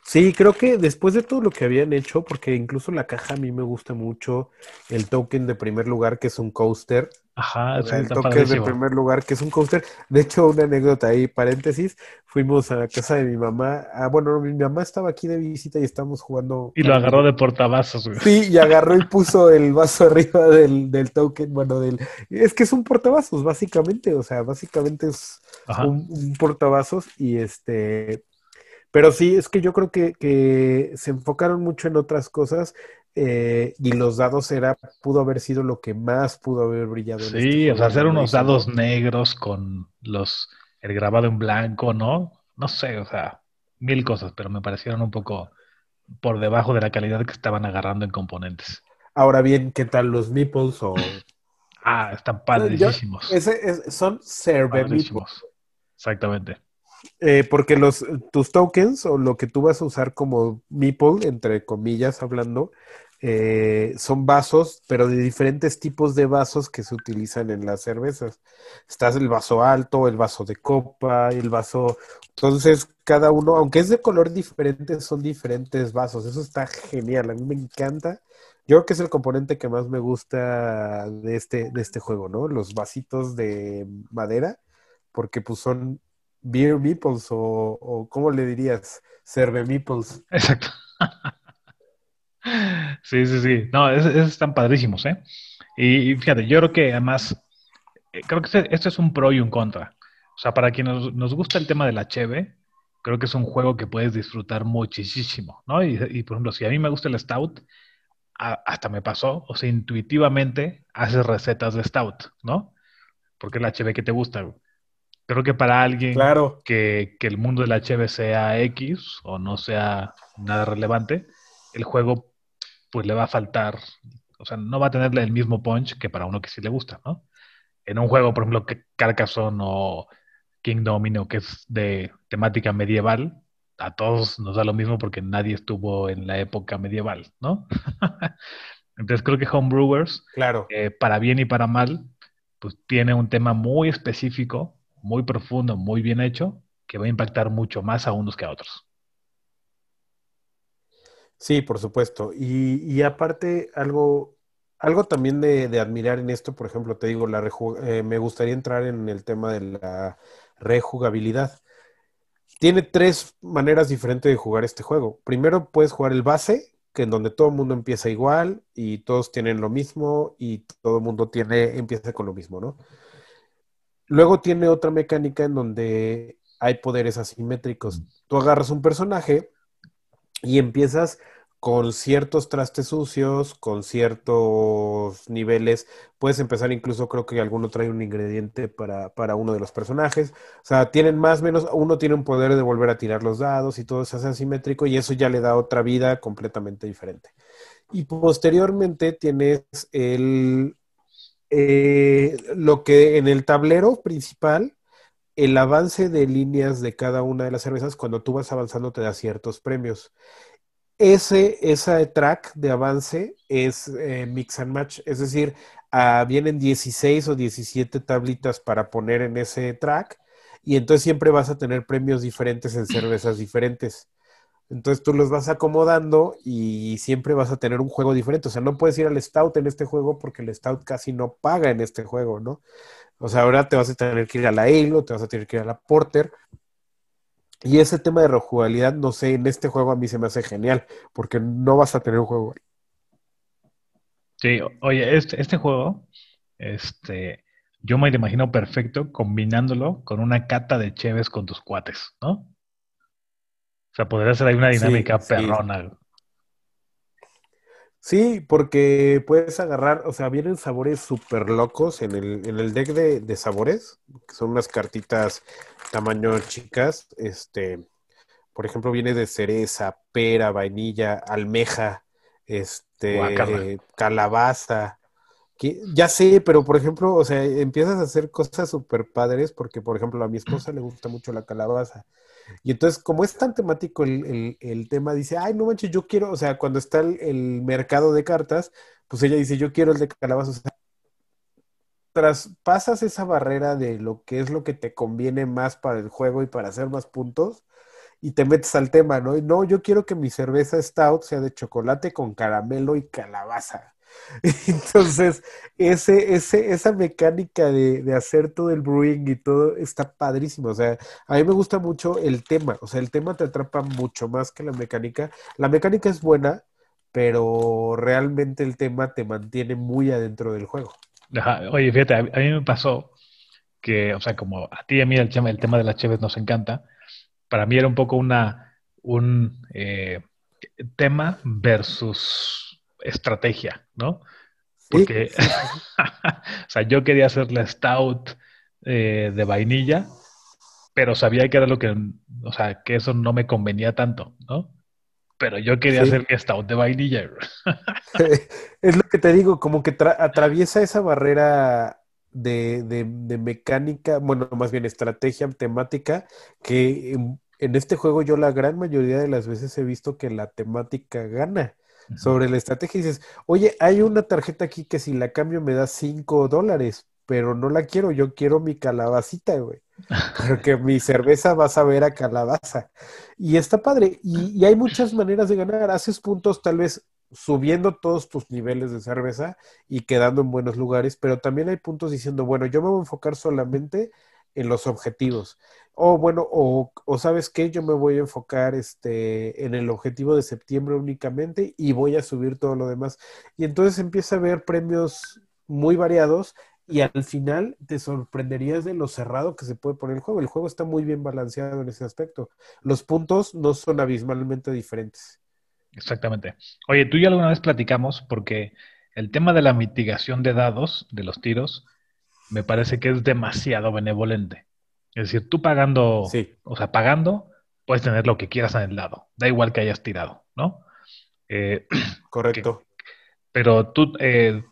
Sí, creo que después de todo lo que habían hecho, porque incluso la caja a mí me gusta mucho el token de primer lugar, que es un coaster, Ajá, el está toque padrísimo. primer lugar, que es un coaster. De hecho, una anécdota ahí, paréntesis, fuimos a la casa de mi mamá. Ah, bueno, mi mamá estaba aquí de visita y estábamos jugando. Y lo agarró de portavasos, güey. Sí, y agarró y puso el vaso arriba del, del token, bueno, del... Es que es un portavasos, básicamente, o sea, básicamente es un, un portavasos y este... Pero sí, es que yo creo que, que se enfocaron mucho en otras cosas eh, y los dados era, pudo haber sido lo que más pudo haber brillado. en este Sí, o juego, sea, hacer ¿no? unos dados negros con los el grabado en blanco, ¿no? No sé, o sea, mil cosas, pero me parecieron un poco por debajo de la calidad que estaban agarrando en componentes. Ahora bien, ¿qué tal los meeples o...? Ah, están Yo- padrísimos. ese es- son serve. Exactamente. Eh, porque los, tus tokens o lo que tú vas a usar como meeple, entre comillas hablando, eh, son vasos, pero de diferentes tipos de vasos que se utilizan en las cervezas. Estás el vaso alto, el vaso de copa, el vaso... Entonces, cada uno, aunque es de color diferente, son diferentes vasos. Eso está genial, a mí me encanta. Yo creo que es el componente que más me gusta de este, de este juego, ¿no? Los vasitos de madera, porque pues son beer meeples o, o ¿cómo le dirías? Serve meeples. Exacto. Sí, sí, sí. No, es- esos están padrísimos, ¿eh? Y, fíjate, yo creo que además, eh, creo que este, este es un pro y un contra. O sea, para quienes nos, gusta el tema de la cheve, creo que es un juego que puedes disfrutar muchísimo, ¿no? Y, por ejemplo, si a mí me gusta el Stout, hasta me pasó, o sea, intuitivamente haces recetas de Stout, ¿no? Porque es la cheve que te gusta. Creo que para alguien Claro. que, que el mundo de la cheve sea X o no sea nada relevante, el juego pues le va a faltar, o sea, no va a tenerle el mismo punch que para uno que sí le gusta, ¿no? En un juego, por ejemplo, que Carcassonne o King Domino, que es de temática medieval, a todos nos da lo mismo porque nadie estuvo en la época medieval, ¿no? Entonces creo que Homebrewers, Claro. eh, para bien y para mal, pues tiene un tema muy específico, muy profundo, muy bien hecho, que va a impactar mucho más a unos que a otros. Sí, por supuesto. Y, aparte, algo, algo también de, admirar en esto, por ejemplo, te digo, la eh, me gustaría entrar en el tema de la rejugabilidad. Tiene tres maneras diferentes de jugar este juego. Primero puedes jugar el base, que en donde todo el mundo empieza igual y todos tienen lo mismo y todo el mundo tiene, empieza con lo mismo, ¿no? Luego tiene otra mecánica en donde hay poderes asimétricos. Tú agarras un personaje y empiezas con ciertos trastes sucios, con ciertos niveles. Puedes empezar incluso, creo que alguno trae un ingrediente para, para uno de los personajes. O sea, tienen más o menos, uno tiene un poder de volver a tirar los dados y todo se hace asimétrico y eso ya le da otra vida completamente diferente. Y posteriormente tienes el, eh, lo que en el tablero principal, el avance de líneas de cada una de las cervezas, cuando tú vas avanzando te da ciertos premios. Ese, esa track de avance es eh, mix and match, es decir, ah, vienen 16 o 17 tablitas para poner en ese track y entonces siempre vas a tener premios diferentes en cervezas diferentes. Entonces tú los vas acomodando y siempre vas a tener un juego diferente. O sea, no puedes ir al Stout en este juego porque el Stout casi no paga en este juego, ¿no? O sea, ahora te vas a tener que ir a la Ale te vas a tener que ir a la Porter. Y ese tema de rejugabilidad, no sé, en este juego a mí se me hace genial porque no vas a tener un juego. Sí, oye, este, este juego, este, yo me lo imagino perfecto combinándolo con una cata de cheves con tus cuates, ¿no? O sea, podría ser ahí una dinámica sí. perrona. Sí, porque puedes agarrar, o sea, vienen sabores súper locos en el, en el deck de, de sabores, que son unas cartitas tamaño chicas. Este, por ejemplo, viene de cereza, pera, vainilla, almeja, este, calabaza. que- ya sé, pero por ejemplo, o sea, empiezas a hacer cosas súper padres porque, por ejemplo, a mi esposa le gusta mucho la calabaza. Y entonces, como es tan temático el, el- tema, dice, ay, no manches, yo quiero, o sea, cuando está el, mercado de cartas, pues ella dice, yo quiero el de sea, traspasas esa barrera de lo que es lo que te conviene más para el juego y para hacer más puntos, y te metes al tema, ¿no? Y no, yo quiero que mi cerveza stout sea de chocolate con caramelo y calabaza. Entonces, ese, ese, esa mecánica de, de hacer todo el brewing y todo está padrísimo. O sea, a mí me gusta mucho el tema. O sea, el tema te atrapa mucho más que la mecánica. La mecánica es buena, pero realmente el tema te mantiene muy adentro del juego. Oye, fíjate, a, a mí me pasó que, o sea, como a ti y a mí el tema, el tema de las cheves nos encanta, para mí era un poco una, un eh, tema versus estrategia, ¿no? Porque, sí, sí, sí. o sea, yo quería hacer la stout eh, de vainilla, pero sabía que era lo que, o sea, que eso no me convenía tanto, ¿no? Pero yo quería hacer mi stout de vainilla. Es lo que te digo, como que tra- atraviesa esa barrera de, de- de mecánica, bueno, más bien estrategia temática, que en, en este juego yo la gran mayoría de las veces he visto que la temática gana sobre la estrategia. Y dices, oye, hay una tarjeta aquí que si la cambio me da 5 dólares, pero no la quiero, yo quiero mi calabacita, güey. Porque mi cerveza va a saber a calabaza. Y está padre. Y, y hay muchas maneras de ganar. Haces puntos tal vez subiendo todos tus niveles de cerveza y quedando en buenos lugares, pero también hay puntos diciendo, bueno, yo me voy a enfocar solamente en los objetivos. O bueno, o, o sabes qué, yo me voy a enfocar este, en el objetivo de septiembre únicamente y voy a subir todo lo demás. Y entonces empieza a haber premios muy variados y al final te sorprenderías de lo cerrado que se puede poner el juego. El juego está muy bien balanceado en ese aspecto. Los puntos no son abismalmente diferentes. Exactamente. Oye, tú y yo alguna vez platicamos porque el tema de la mitigación de dados, de los tiros, me parece que es demasiado benevolente. Es decir, tú pagando, Sí. o sea, pagando, puedes tener lo que quieras en el dado. Da igual que hayas tirado, ¿no? Eh, Correcto. pero tú, eh,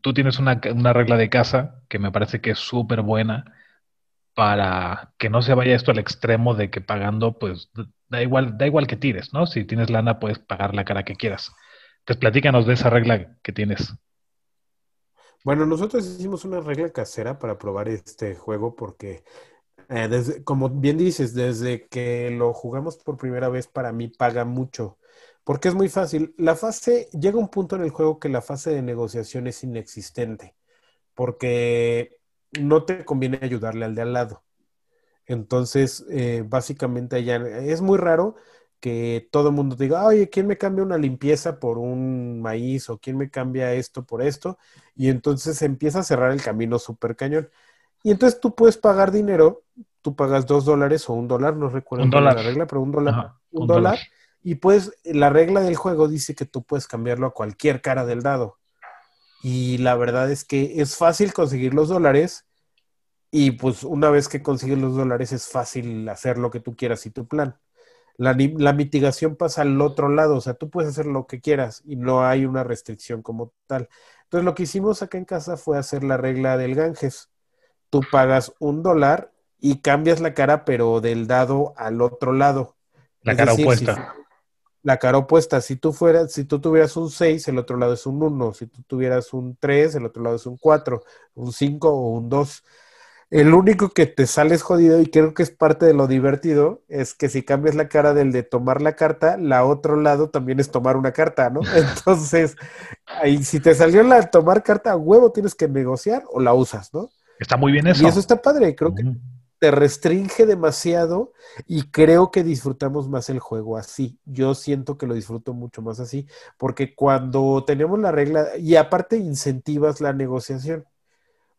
tú tienes una, una regla de casa que me parece que es súper buena para que no se vaya esto al extremo de que pagando, pues da igual, da igual que tires, ¿no? Si tienes lana, puedes pagar la cara que quieras. Pues platícanos de esa regla que tienes. Bueno, nosotros hicimos una regla casera para probar este juego porque, eh, desde, como bien dices, desde que lo jugamos por primera vez, para mí paga mucho. Porque es muy fácil. La fase, llega un punto en el juego que la fase de negociación es inexistente. Porque no te conviene ayudarle al de al lado. Entonces, eh, básicamente allá es muy raro que todo el mundo diga, oye, ¿quién me cambia una limpieza por un maíz? ¿O quién me cambia esto por esto? Y entonces empieza a cerrar el camino súper cañón. Y entonces tú puedes pagar dinero, tú pagas dos dólares o un dólar, no recuerdo la regla, pero un dólar, Ajá, un un dólar. dólar. Y pues la regla del juego dice que tú puedes cambiarlo a cualquier cara del dado. Y la verdad es que es fácil conseguir los dólares. Y pues una vez que consigues los dólares es fácil hacer lo que tú quieras y tu plan. La, la mitigación pasa al otro lado, o sea, tú puedes hacer lo que quieras y no hay una restricción como tal. Entonces lo que hicimos acá en casa fue hacer la regla del Ganges. Tú pagas un dólar y cambias la cara, pero del dado al otro lado. La Es cara decir, si opuesta. fu- la cara opuesta. Si tú fueras, si tú tuvieras un 6, el otro lado es un 1. Si tú tuvieras un 3, el otro lado es un 4, un 5 o un 2. El único que te sales jodido y creo que es parte de lo divertido es que si cambias la cara del de tomar la carta, la otro lado también es tomar una carta, ¿no? Entonces, ahí si te salió la de tomar carta a huevo, tienes que negociar o la usas, ¿no? Está muy bien Y eso. eso está padre, creo que Ujú. te restringe demasiado y creo que disfrutamos más el juego así. Yo siento que lo disfruto mucho más así, porque cuando tenemos la regla, y aparte incentivas la negociación.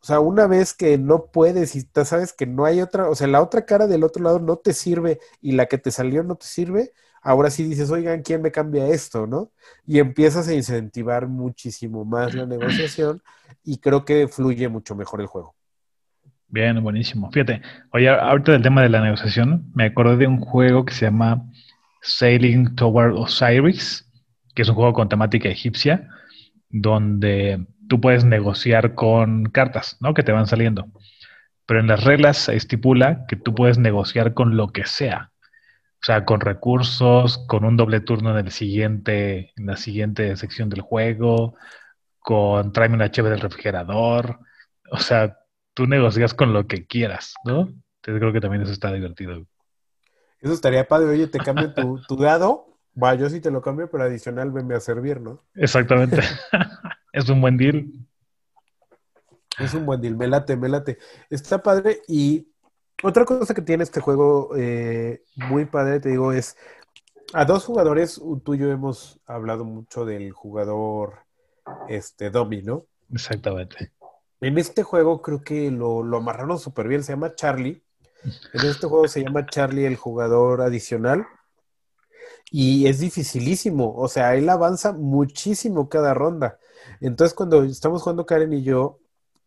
O sea, una vez que no puedes y tú sabes que no hay otra, o sea, la otra cara del otro lado no te sirve y la que te salió no te sirve, ahora sí dices, oigan, ¿quién me cambia esto, no? Y empiezas a incentivar muchísimo más la negociación y creo que fluye mucho mejor el juego. Bien, buenísimo. Fíjate, oye, ahorita del tema de la negociación, me acordé de un juego que se llama Sailing Toward Osiris, que es un juego con temática egipcia, donde tú puedes negociar con cartas, ¿no? Que te van saliendo. Pero en las reglas se estipula que tú puedes negociar con lo que sea. O sea, con recursos, con un doble turno en el siguiente, en la siguiente sección del juego, con tráeme una cheve del refrigerador. O sea, tú negocias con lo que quieras, ¿no? Entonces creo que también eso está divertido. Eso estaría padre, oye, te cambian tu, tu dado Va, yo sí te lo cambio, pero adicional venme a servir, ¿no? Exactamente. es un buen deal. Es un buen deal, me late, me late. Está padre. Y otra cosa que tiene este juego eh, muy padre, te digo, es a dos jugadores, tú y yo hemos hablado mucho del jugador este Domi, ¿no? Exactamente. En este juego creo que lo, lo amarraron súper bien, se llama Charlie. En este juego se llama Charlie el jugador adicional. Y es dificilísimo, o sea, él avanza muchísimo cada ronda. Entonces, cuando estamos jugando Karen y yo,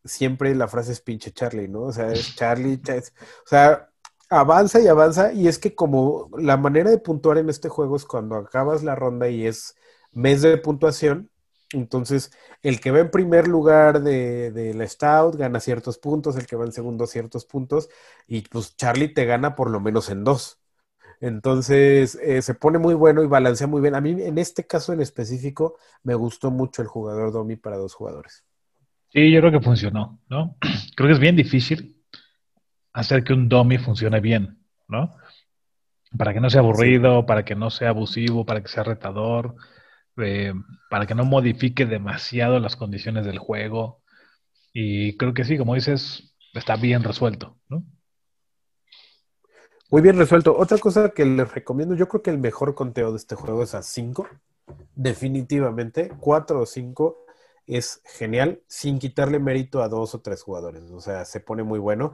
siempre la frase es pinche Charlie, ¿no? O sea, es Charlie, Cha- es- o sea, avanza y avanza. Y es que como la manera de puntuar en este juego es cuando acabas la ronda y es mes de puntuación, entonces el que va en primer lugar de, de la Stout gana ciertos puntos, el que va en segundo ciertos puntos, y pues Charlie te gana por lo menos en dos. Entonces eh, se pone muy bueno y balancea muy bien. A mí en este caso en específico me gustó mucho el jugador Domi para dos jugadores. Sí, yo creo que funcionó, ¿no? Creo que es bien difícil hacer que un dummy funcione bien, ¿no? Para que no sea aburrido, para que no sea abusivo, para que sea retador, eh, para que no modifique demasiado las condiciones del juego. Y creo que sí, como dices, está bien resuelto, ¿no? Muy bien resuelto. Otra cosa que les recomiendo, yo creo que el mejor conteo de este juego es a 5. Definitivamente, 4 o 5 es genial, sin quitarle mérito a dos o tres jugadores. O sea, se pone muy bueno.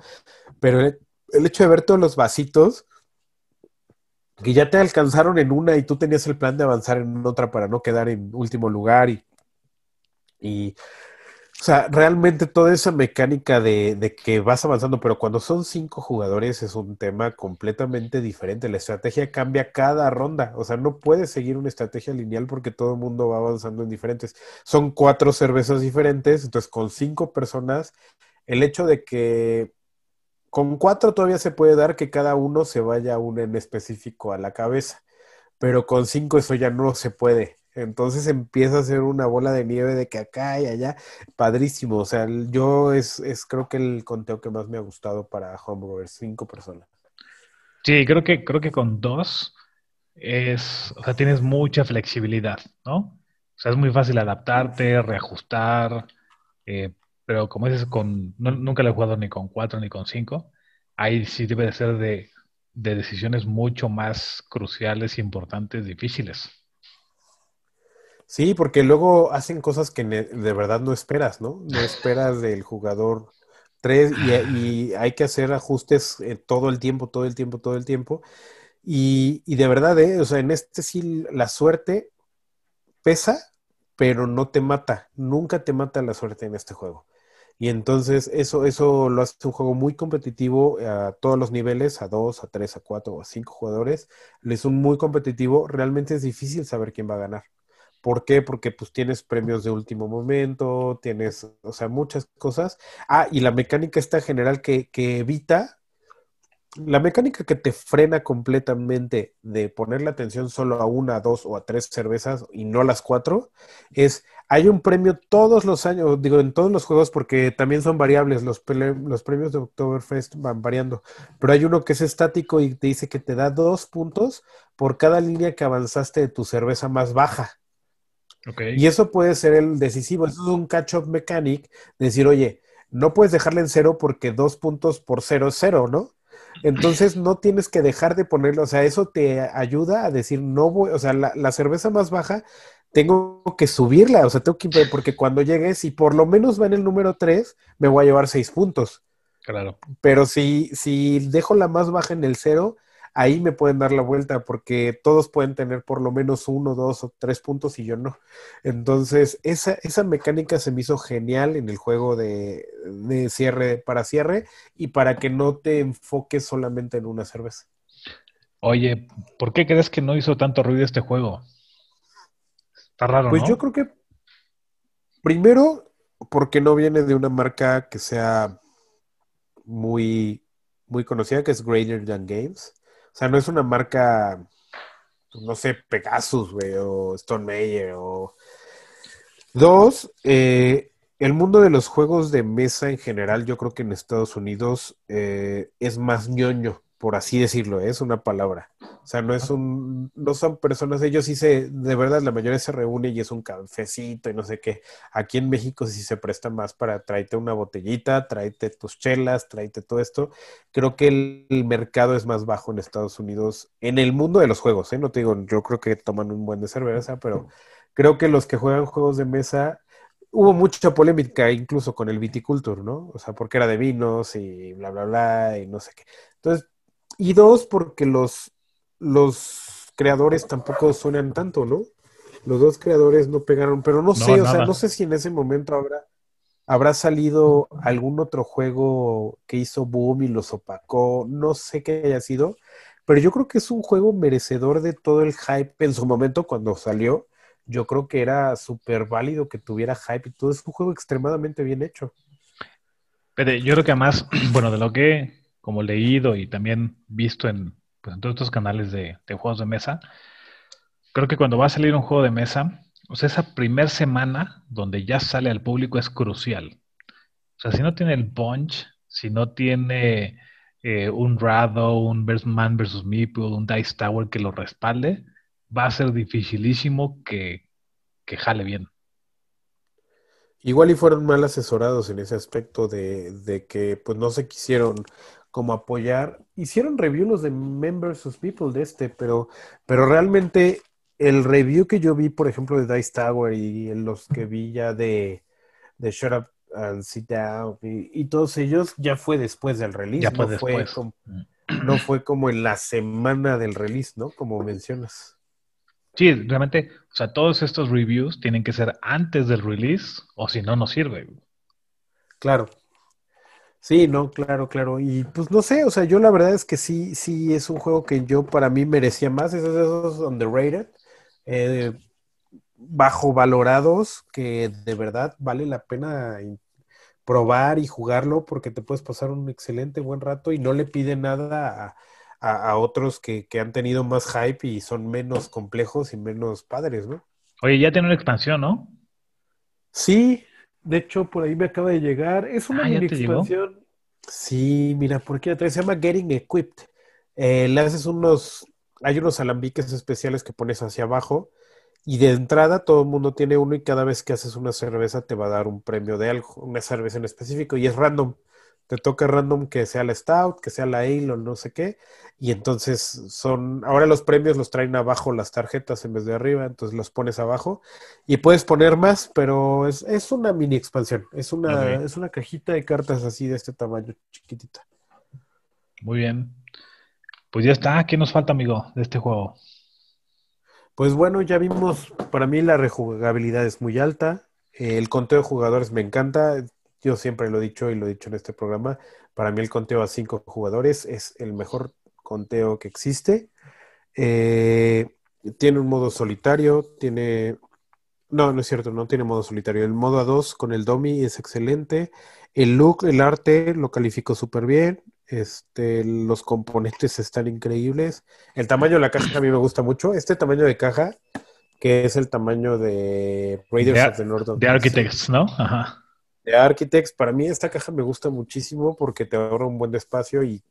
Pero el, hecho de ver todos los vasitos que ya te alcanzaron en una y tú tenías el plan de avanzar en otra para no quedar en último lugar y, y o sea, realmente toda esa mecánica de, de que vas avanzando, pero cuando son cinco jugadores es un tema completamente diferente. La estrategia cambia cada ronda. O sea, no puedes seguir una estrategia lineal porque todo el mundo va avanzando en diferentes. Son cuatro cervezas diferentes, entonces con cinco personas, el hecho de que con cuatro todavía se puede dar que cada uno se vaya uno en específico a la cabeza, pero con cinco eso ya no se puede. Entonces empieza a ser una bola de nieve de que acá y allá, padrísimo. O sea, yo es, es creo que el conteo que más me ha gustado para Homebrewers, cinco personas. Sí, creo que, creo que con dos es, o sea, tienes mucha flexibilidad, ¿no? O sea, es muy fácil adaptarte, reajustar, eh, pero como dices, con, nunca lo he jugado ni con cuatro ni con cinco, ahí sí debe de ser de, de decisiones mucho más cruciales, importantes, difíciles. Sí, porque luego hacen cosas que de verdad no esperas, ¿no? No esperas del jugador tres y, y hay que hacer ajustes eh, todo el tiempo, todo el tiempo, todo el tiempo. Y, y de verdad, ¿eh? O sea, en este sí la suerte pesa, pero no te mata. Nunca te mata la suerte en este juego. Y entonces eso, eso lo hace un juego muy competitivo a todos los niveles, a dos, a tres, a cuatro a cinco jugadores. Es un muy competitivo. Realmente es difícil saber quién va a ganar. ¿Por qué? Porque pues tienes premios de último momento, tienes, o sea, muchas cosas. Ah, y la mecánica esta general que, evita, la mecánica que te frena completamente de ponerle atención solo a una, dos o a tres cervezas y no a las cuatro, es, hay un premio todos los años, digo, en todos los juegos, porque también son variables, los, los premios de Oktoberfest van variando, pero hay uno que es estático y te dice que te da dos puntos por cada línea que avanzaste de tu cerveza más baja. Y eso puede ser el decisivo. Eso es un catch-up mechanic. Decir, oye, no puedes dejarle en cero porque dos puntos por cero es cero, ¿no? Entonces no tienes que dejar de ponerlo. O sea, eso te ayuda a decir, no voy, o sea, la, la cerveza más baja tengo que subirla. O sea, tengo que, porque cuando llegue, si por lo menos va en el número tres, me voy a llevar seis puntos. Claro. Pero si, si dejo la más baja en el cero, ahí me pueden dar la vuelta porque todos pueden tener por lo menos uno, dos o tres puntos y yo no. Entonces, esa, esa mecánica se me hizo genial en el juego de, de cierre para cierre y para que no te enfoques solamente en una cerveza. Oye, ¿por qué crees que no hizo tanto ruido este juego? Está raro, Pues ¿no? yo creo que primero, porque no viene de una marca que sea muy, muy conocida, que es Greater Than Games. O sea, no es una marca, no sé, Pegasus, güey, o Stone Meyer, o... Dos, eh, el mundo de los juegos de mesa en general, yo creo que en Estados Unidos eh, es más ñoño, por así decirlo, ¿eh? es una palabra. O sea, no es un, no son personas, ellos sí se, de verdad, la mayoría se reúne y es un cafecito y no sé qué. Aquí en México sí se presta más para tráete una botellita, tráete tus chelas, tráete todo esto. Creo que el, el mercado es más bajo en Estados Unidos, en el mundo de los juegos, ¿eh? No te digo, yo creo que toman un buen de cerveza, pero creo que los que juegan juegos de mesa, hubo mucha polémica incluso con el viticulture, ¿no? O sea, porque era de vinos y bla, bla, bla, y no sé qué. Entonces, y dos, porque los, los creadores tampoco suenan tanto, ¿no? Los dos creadores no pegaron, pero no, No, sé, o sea, no sé si en ese momento habrá, habrá salido algún otro juego que hizo boom y los opacó, no sé qué haya sido, pero yo creo que es un juego merecedor de todo el hype en su momento cuando salió. Yo creo que era súper válido que tuviera hype y todo. Es un juego extremadamente bien hecho. Pero yo creo que además, bueno, de lo que como leído y también visto en, pues, en todos estos canales de, juegos de mesa, creo que cuando va a salir un juego de mesa, o sea, esa primer semana donde ya sale al público es crucial. O sea, si no tiene el punch, si no tiene eh, un Rado, un Man vs. Meeple, un Dice Tower que lo respalde, va a ser dificilísimo que, que jale bien. Igual y fueron mal asesorados en ese aspecto de, de que pues no se quisieron como apoyar. Hicieron review los de Members of People de este, pero, pero realmente el review que yo vi, por ejemplo, de Dice Tower y los que vi ya de, de Shut Up and Sit Down y, y todos ellos, ya fue después del release, Ya fue no fue como, no fue como en la semana del release, ¿no? Como mencionas. Sí, realmente, o sea, todos estos reviews tienen que ser antes del release o si no, no sirve. Claro. Sí, no, claro, claro. Y pues no sé, o sea, yo la verdad es que sí, sí es un juego que yo para mí merecía más, esos, esos underrated, eh, bajo valorados, que de verdad vale la pena probar y jugarlo porque te puedes pasar un excelente buen rato y no le pide nada a, a- a otros que, que han tenido más hype y son menos complejos y menos padres, ¿no? Oye, ya tiene una expansión, ¿no? Sí, de hecho, por ahí me acaba de llegar. Es una Ah, ¿ya mini expansión. Sí, mira, por aquí atrás se llama Getting Equipped. Eh, le haces unos, hay unos alambiques especiales que pones hacia abajo y de entrada todo el mundo tiene uno y cada vez que haces una cerveza te va a dar un premio de algo, una cerveza en específico y es random. Te toca random que sea la Stout, que sea la Ale o no sé qué. Y entonces son, ahora los premios los traen abajo las tarjetas en vez de arriba, entonces los pones abajo y puedes poner más, pero es, es una mini expansión, es una, es una cajita de cartas así de este tamaño, chiquitita. Muy bien. Pues ya está. ¿Qué nos falta, amigo, de este juego? Pues bueno, ya vimos, para mí la rejugabilidad es muy alta, el conteo de jugadores me encanta, yo siempre lo he dicho y lo he dicho en este programa, para mí el conteo a cinco jugadores es el mejor conteo que existe. Eh, tiene un modo solitario, tiene... No, no es cierto, no tiene modo solitario. El modo a dos con el Domi es excelente. El look, el arte lo califico súper bien. Este, los componentes están increíbles. El tamaño de la caja a mí me gusta mucho. Este tamaño de caja, que es el tamaño de Raiders De- of the North De Architects, ¿no? Ajá. De Architects, para mí esta caja me gusta muchísimo porque te ahorra un buen de espacio y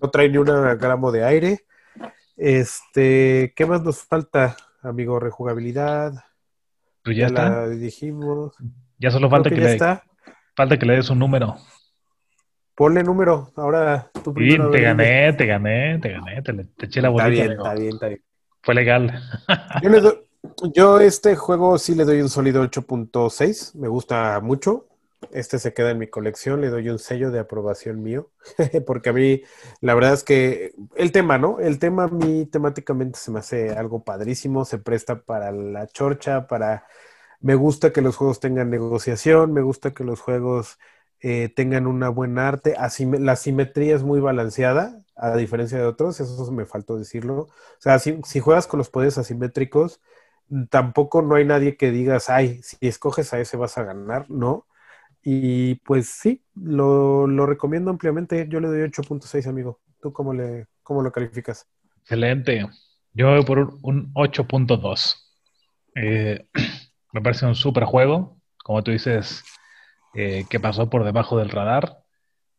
no trae ni un gramo de aire. Este, ¿qué más nos falta, amigo? Rejugabilidad, Pues ya ya está. la dijimos. Ya solo Creo falta que le, está. falta que le des un número. Ponle número, ahora tú Sí, te gané, te gané, te gané, te, eché la Está bolita, bien, amigo. está bien, está bien. Fue legal. Yo, le doy- yo este juego sí le doy un sólido 8.6, me gusta mucho. Este se queda en mi colección, le doy un sello de aprobación mío, porque a mí la verdad es que el tema, ¿no? El tema a mí temáticamente se me hace algo padrísimo, se presta para la chorcha, para... Me gusta que los juegos tengan negociación, me gusta que los juegos eh, tengan una buena arte, asime- la simetría es muy balanceada, a diferencia de otros, eso me faltó decirlo. O sea, si, juegas con los poderes asimétricos, tampoco no hay nadie que digas, ay, si escoges a ese vas a ganar, ¿no? Y pues sí, lo, lo recomiendo ampliamente. Yo le doy 8.6, amigo. ¿Tú cómo, le, cómo lo calificas? Excelente. Yo voy por un- un 8.2. Eh, me parece un súper juego. Como tú dices, eh, que pasó por debajo del radar.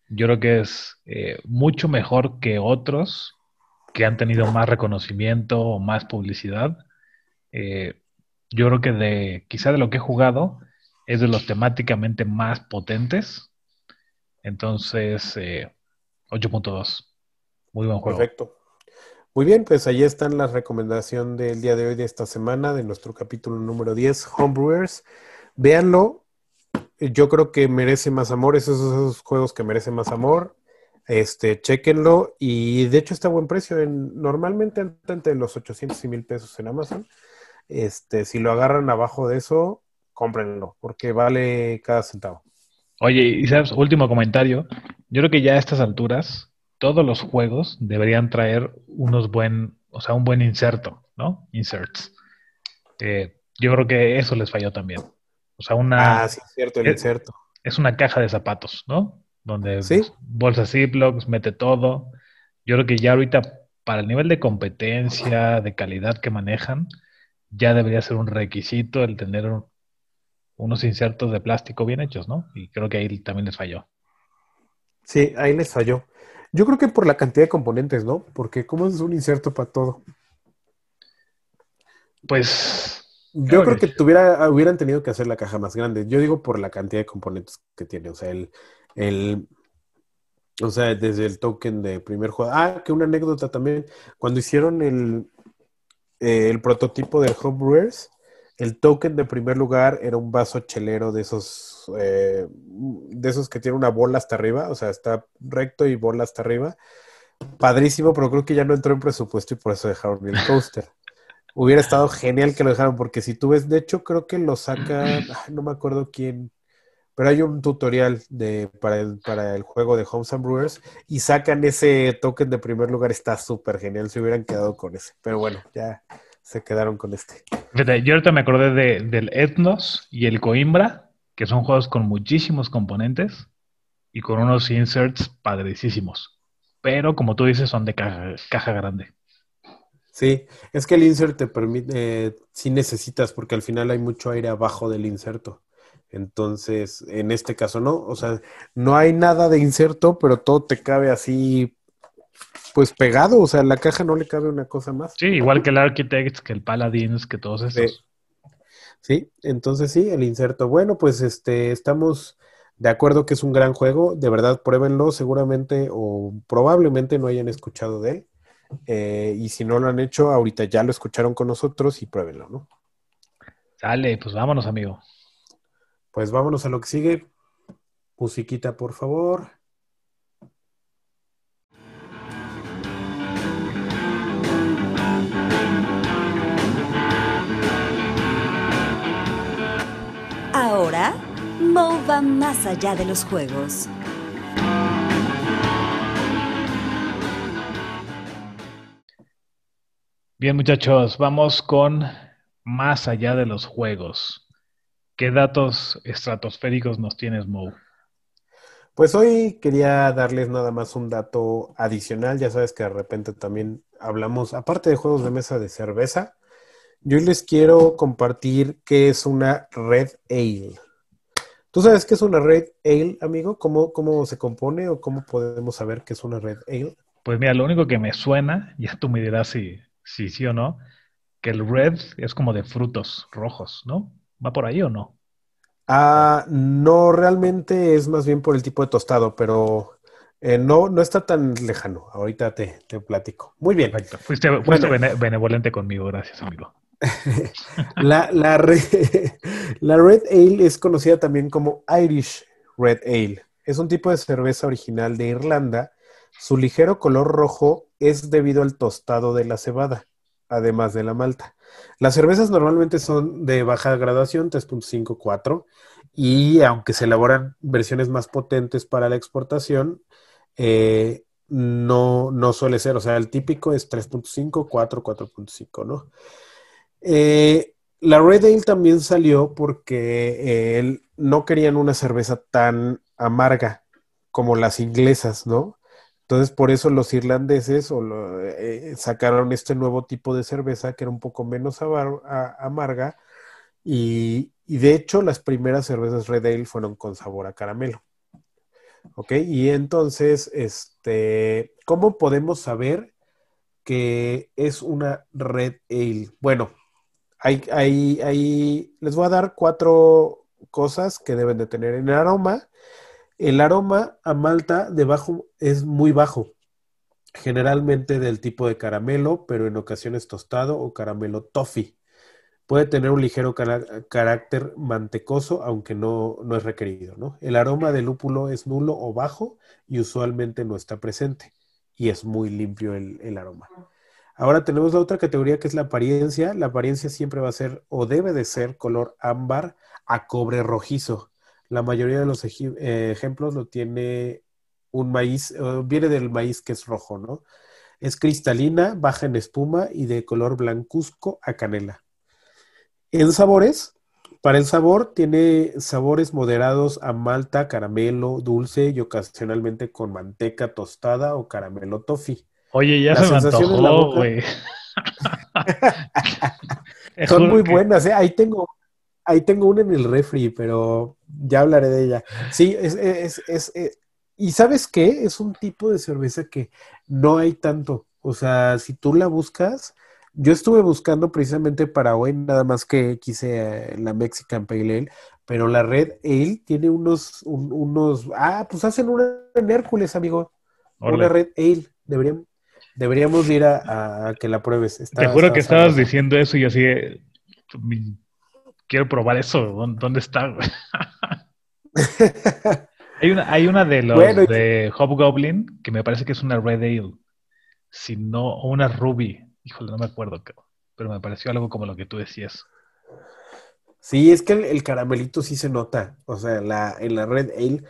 Yo creo que es eh, mucho mejor que otros que han tenido más reconocimiento o más publicidad. Eh, yo creo que de quizá de lo que he jugado es de los temáticamente más potentes. Entonces, eh, 8.2. Muy buen juego. Perfecto. Muy bien, pues ahí están las recomendaciones del día de hoy, de esta semana, de nuestro capítulo número 10, Homebrewers. Véanlo. Yo creo que merece más amor, esos son esos juegos que merecen más amor. Este, chequenlo y de hecho está a buen precio. En, normalmente anda entre los 800 y 1000 pesos en Amazon. Este, si lo agarran abajo de eso, cómprenlo, porque vale cada centavo. Oye, y sabes, último comentario. Yo creo que ya a estas alturas, todos los juegos deberían traer unos buen, o sea, un buen inserto, ¿no? Inserts. Eh, yo creo que eso les falló también. O sea, una, Ah, sí, es cierto, el es- inserto. es una caja de zapatos, ¿no? Donde Sí. pues, bolsas Ziplocs, mete todo. Yo creo que ya ahorita, para el nivel de competencia, de calidad que manejan, ya debería ser un requisito el tener un- unos insertos de plástico bien hechos, ¿no? Y creo que ahí también les falló. Sí, ahí les falló. Yo creo que por la cantidad de componentes, ¿no? Porque ¿cómo es un inserto para todo? Pues Yo creo que que tuviera, hubieran tenido que hacer la caja más grande. Yo digo por la cantidad de componentes que tiene. O sea, el, el, o sea, desde el token de primer juego. Ah, que una anécdota también. Cuando hicieron el, eh, el prototipo del Homebrewers, el token de primer lugar era un vaso chelero de esos, eh, de esos que tiene una bola hasta arriba. O sea, está recto y bola hasta arriba. Padrísimo, pero creo que ya no entró en presupuesto y por eso dejaron el coaster. Hubiera estado genial que lo dejaran, porque si tú ves, de hecho, creo que lo sacan, ay, no me acuerdo quién, pero hay un tutorial de, para, el, para el juego de Homes and Brewers y sacan ese token de primer lugar, está súper genial, se hubieran quedado con ese, pero bueno, ya se quedaron con este. Fíjate, yo ahorita me acordé de- del Ethnos y el Coimbra, que son juegos con muchísimos componentes y con unos inserts padricísimos. Pero como tú dices, son de caja, caja grande. Sí, es que el insert te permite, eh, sí necesitas, porque al final hay mucho aire abajo del inserto. Entonces, en este caso no, o sea, no hay nada de inserto, pero todo te cabe así, pues pegado, o sea, la caja no le cabe una cosa más. Sí, igual que el Architects, que el Paladins, que todos estos. Sí, entonces sí, el inserto. Bueno, pues este, estamos de acuerdo que es un gran juego, de verdad, pruébenlo, seguramente o probablemente no hayan escuchado de él. Eh, y si no lo han hecho, ahorita ya lo escucharon con nosotros y pruébenlo, ¿no? Sale, pues vámonos, amigo. Pues vámonos a lo que sigue. Musiquita, por favor. Ahora, Mo va más allá de los juegos. Bien, muchachos, vamos con más allá de los juegos. ¿Qué datos estratosféricos nos tienes, Mo? Pues hoy quería darles nada más un dato adicional. Ya sabes que de repente también hablamos, aparte de juegos de mesa de cerveza, yo les quiero compartir qué es una Red Ale. ¿Tú sabes qué es una Red Ale, amigo? ¿Cómo, cómo se compone o cómo podemos saber qué es una Red Ale? Pues mira, lo único que me suena, ya tú me dirás si, si sí o no, que el red es como de frutos rojos, ¿no? ¿Va por ahí o no? Ah, no, realmente es más bien por el tipo de tostado, pero eh, no, no está tan lejano. Ahorita te, te platico. Muy bien. Perfecto. Fuiste, fuiste Bueno. bene- benevolente conmigo, gracias, amigo. La, la, re- la Red Ale es conocida también como Irish Red Ale. Es un tipo de cerveza original de Irlanda. Su ligero color rojo es debido al tostado de la cebada, además de la malta. Las cervezas normalmente son de baja graduación, 3.5, 4, y aunque se elaboran versiones más potentes para la exportación, eh, no, no suele ser. O sea, el típico es 3.5, 4, 4.5, ¿no? Eh, la Red Ale también salió porque eh, no querían una cerveza tan amarga como las inglesas, ¿no? Entonces, por eso los irlandeses lo- eh, sacaron este nuevo tipo de cerveza que era un poco menos amarga y, y de hecho las primeras cervezas Red Ale fueron con sabor a caramelo. Ok, y entonces, este, ¿cómo podemos saber que es una red ale? Bueno, hay, hay, hay- les voy a dar cuatro cosas que deben de tener. En el aroma, el aroma a malta de bajo es muy bajo, generalmente del tipo de caramelo, pero en ocasiones tostado o caramelo toffee. Puede tener un ligero carácter mantecoso, aunque no, no es requerido. El aroma del lúpulo es nulo o bajo y usualmente no está presente. Y es muy limpio el, el aroma. Ahora tenemos la otra categoría que es la apariencia. La apariencia siempre va a ser o debe de ser color ámbar a cobre rojizo. La mayoría de los eh, ejemplos lo tiene un maíz, eh, viene del maíz que es rojo, ¿no? Es cristalina, baja en espuma y de color blancuzco a canela. En sabores, para el sabor tiene sabores moderados a malta, caramelo, dulce y ocasionalmente con manteca tostada o caramelo toffee. Oye, ya La se me antojó, güey. Son muy buenas, ¿eh? Ahí tengo, ahí tengo una en el refri, pero ya hablaré de ella. Sí, es, es, es, es- y ¿sabes qué? Es un tipo de cerveza que no hay tanto. O sea, si tú la buscas, yo estuve buscando precisamente para hoy, nada más que quise eh, la Mexican Pale Ale, pero la Red Ale tiene unos, un- unos, ah, pues hacen una en Hércules, amigo. Una Red Ale. Deberíamos, deberíamos ir a, a que la pruebes. Está- Te juro está que estabas diciendo eso y así, mi- quiero probar eso. ¿Dó- ¿Dónde está? hay una, hay una de los Bueno, de Hobgoblin que me parece que es una Red Ale. Si no, o una Ruby. Híjole, no me acuerdo, pero me pareció algo como lo que tú decías. Sí, es que el, el caramelito sí se nota. O sea, la, en la Red Ale,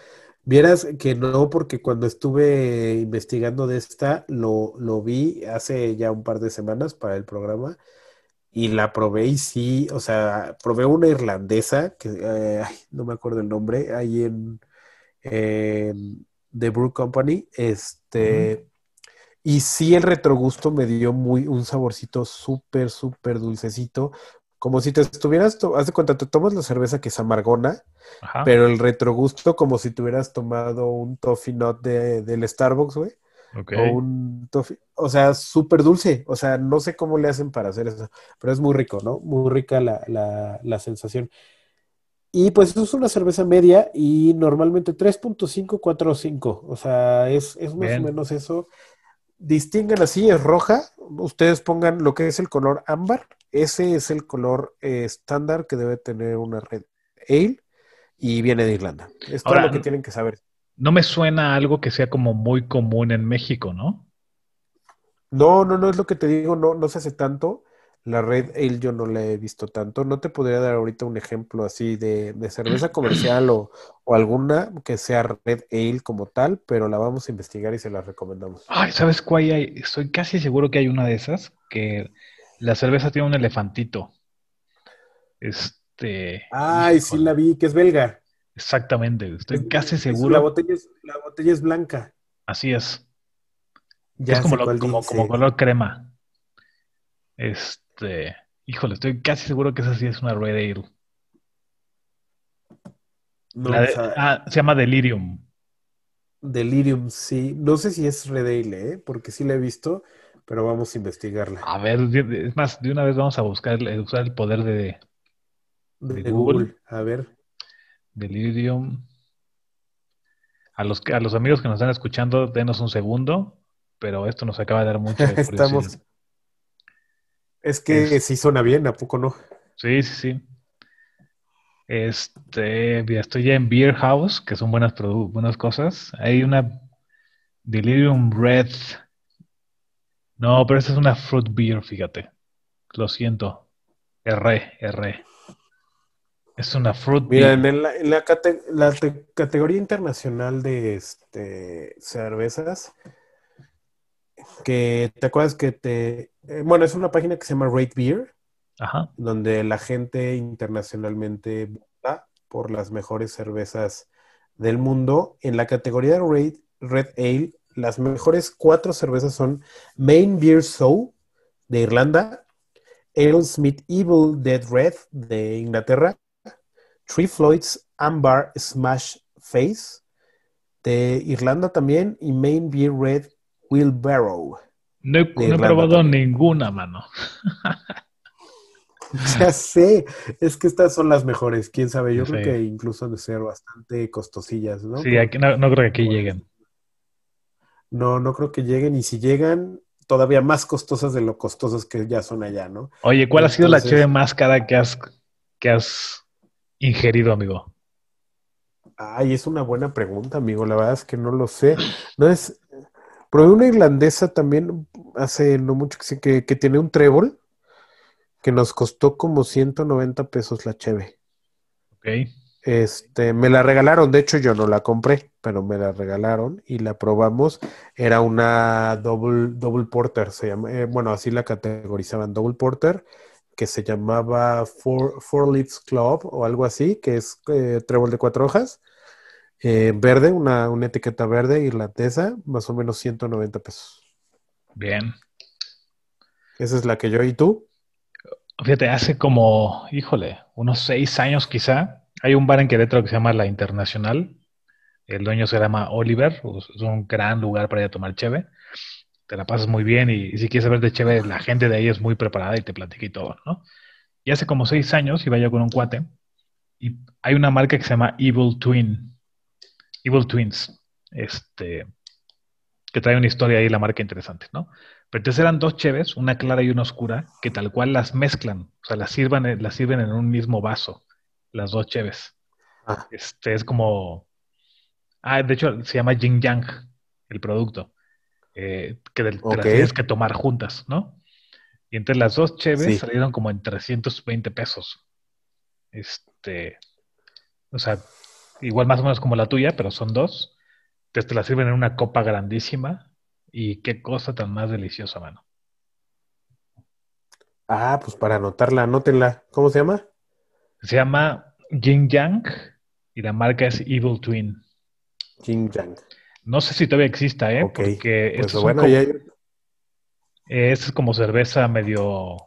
vieras que no, porque cuando estuve investigando de esta, lo, lo vi hace ya un par de semanas para el programa y la probé y sí, o sea, probé una irlandesa, que eh, ay, no me acuerdo el nombre, ahí en, en The Brew Company, este, y sí el retrogusto me dio muy, un saborcito súper, súper dulcecito, como si te estuvieras, haz de cuenta, te tomas la cerveza que es amargona, Ajá. pero el retrogusto como si te hubieras tomado un toffee nut de, del Starbucks, güey. Ok. O un toffee, o sea, súper dulce, o sea, no sé cómo le hacen para hacer eso, pero es muy rico, ¿no? Muy rica la, la, la sensación. Y pues es una cerveza media y normalmente 3.5, 4.5, o sea, es, es más Bien. o menos eso. Distingan así, es roja, ustedes pongan lo que es el color ámbar, ese es el color eh, estándar que debe tener una red ale y viene de Irlanda. Es todo lo que tienen que saber. No me suena a algo que sea como muy común en México, ¿no? No, no, no es lo que te digo, no, no se hace tanto. La Red Ale yo no la he visto tanto. No te podría dar ahorita un ejemplo así de, de cerveza comercial o, o alguna que sea Red Ale como tal, pero la vamos a investigar y se la recomendamos. Ay, ¿sabes cuál hay? Estoy casi seguro que hay una de esas que la cerveza tiene un elefantito. Este. Ay, sí la vi, que es belga. Exactamente, estoy Es- casi La seguro. botella es, la botella es blanca. Así es. Ya es como, lo- como, como color crema. Este. Híjole, estoy casi seguro que esa sí es una Red Ale. No, de- o sea, ah, se llama Delirium. Delirium, sí. No sé si es Red Ale, ¿eh? Porque sí la he visto, pero vamos a investigarla. A ver, es más, de una vez vamos a buscar, usar el poder de De, de Google. Google. A ver. Delirium. A los, a los amigos que nos están escuchando, denos un segundo, pero esto nos acaba de dar mucha curiosidad. Estamos. Es que Es- sí suena bien, ¿a poco no? Sí, sí, sí. Este, estoy ya en Beer House, que son buenas, buenas cosas. Hay una Delirium Red. No, pero esta es una Fruit Beer, fíjate. Lo siento. R, R. Es una Fruit Mira, Beer. en la, en la cate- la te- categoría internacional de este, cervezas, que te acuerdas que te... eh, bueno, es una página que se llama Rate Beer, Ajá. donde la gente internacionalmente vota por las mejores cervezas del mundo. En la categoría de Red, Red Ale, las mejores cuatro cervezas son Main Beer Soul de Irlanda, Alesmith Evil Dead Red de Inglaterra, Three Floyds Amber Smash Face de Irlanda también y Main Beer Red Wheelbarrow. No he, no probado también. ninguna, mano. Ya sé, es que estas son las mejores, quién sabe, yo Sí. creo que incluso han de ser bastante costosillas, ¿no? Sí, aquí, no, no creo que aquí lleguen. No, no creo que lleguen y si llegan, todavía más costosas de lo costosas que ya son allá, ¿no? Oye, ¿cuál ha sido la cheve más cara que has, que has ingerido, amigo? Ay, es una buena pregunta, amigo. La verdad es que no lo sé. No es. Probé una irlandesa también hace no mucho que que, que tiene un trébol que nos costó como 190 pesos la cheve. Ok. Este, me la regalaron, de hecho yo no la compré, pero me la regalaron y la probamos. Era una double, double porter, se llama, eh, bueno, así la categorizaban, double porter, que se llamaba Four, Four Leaves Club o algo así, que es eh, trébol de cuatro hojas, eh, verde, una, una etiqueta verde irlandesa, más o menos 190 pesos. Bien. Esa es la que yo, ¿y tú? Fíjate, hace como, híjole, unos seis años quizá, hay un bar en Querétaro que se llama La Internacional. El dueño se llama Oliver, es un gran lugar para ir a tomar cheve. Te la pasas muy bien y, y si quieres saber de cheve, la gente de ahí es muy preparada y te platica y todo, ¿no? Y hace como seis años iba yo con un cuate y hay una marca que se llama Evil Twin, Evil Twins, este, que trae una historia ahí, la marca interesante, ¿no? Pero entonces eran dos cheves, una clara y una oscura, que tal cual las mezclan, o sea, las sirvan, las sirven en un mismo vaso, las dos cheves. Ah. Este es como, ah, de hecho se llama Yin Yang, el producto, eh, que del- te las Ok. tienes que tomar juntas, ¿no? Y entre las dos cheves Sí. salieron como en 320 pesos. Este, o sea, igual más o menos como la tuya, pero son dos. Entonces te la sirven en una copa grandísima y qué cosa tan más deliciosa, mano. Ah, pues para anotarla, anótenla. ¿Cómo se llama? Se llama Yin Yang y la marca es Evil Twin. Jing Yang. No sé si todavía exista, ¿eh? Porque Pues bueno, como- ya es como cerveza medio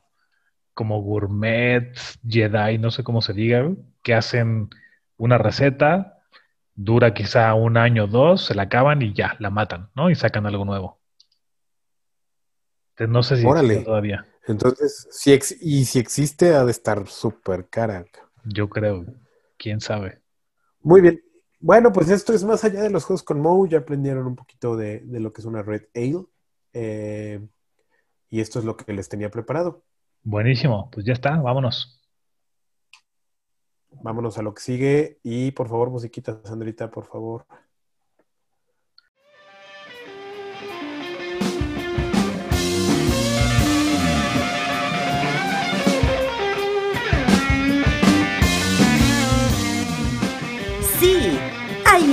como gourmet, Jedi, no sé cómo se diga, que hacen una receta, dura quizá un año o dos, se la acaban y ya, la matan, ¿no? Y sacan algo nuevo. Entonces, no sé si Órale. existe todavía. Entonces, si ex- y si existe, ha de estar súper cara. Yo creo, quién sabe. Muy bien. Bueno, pues esto es más allá de los juegos con Moe. Ya aprendieron un poquito de, de lo que es una Red Ale. Eh, y esto es lo que les tenía preparado. Buenísimo, pues ya está, vámonos. Vámonos a lo que sigue. Y por favor, musiquita, Sandrita, por favor.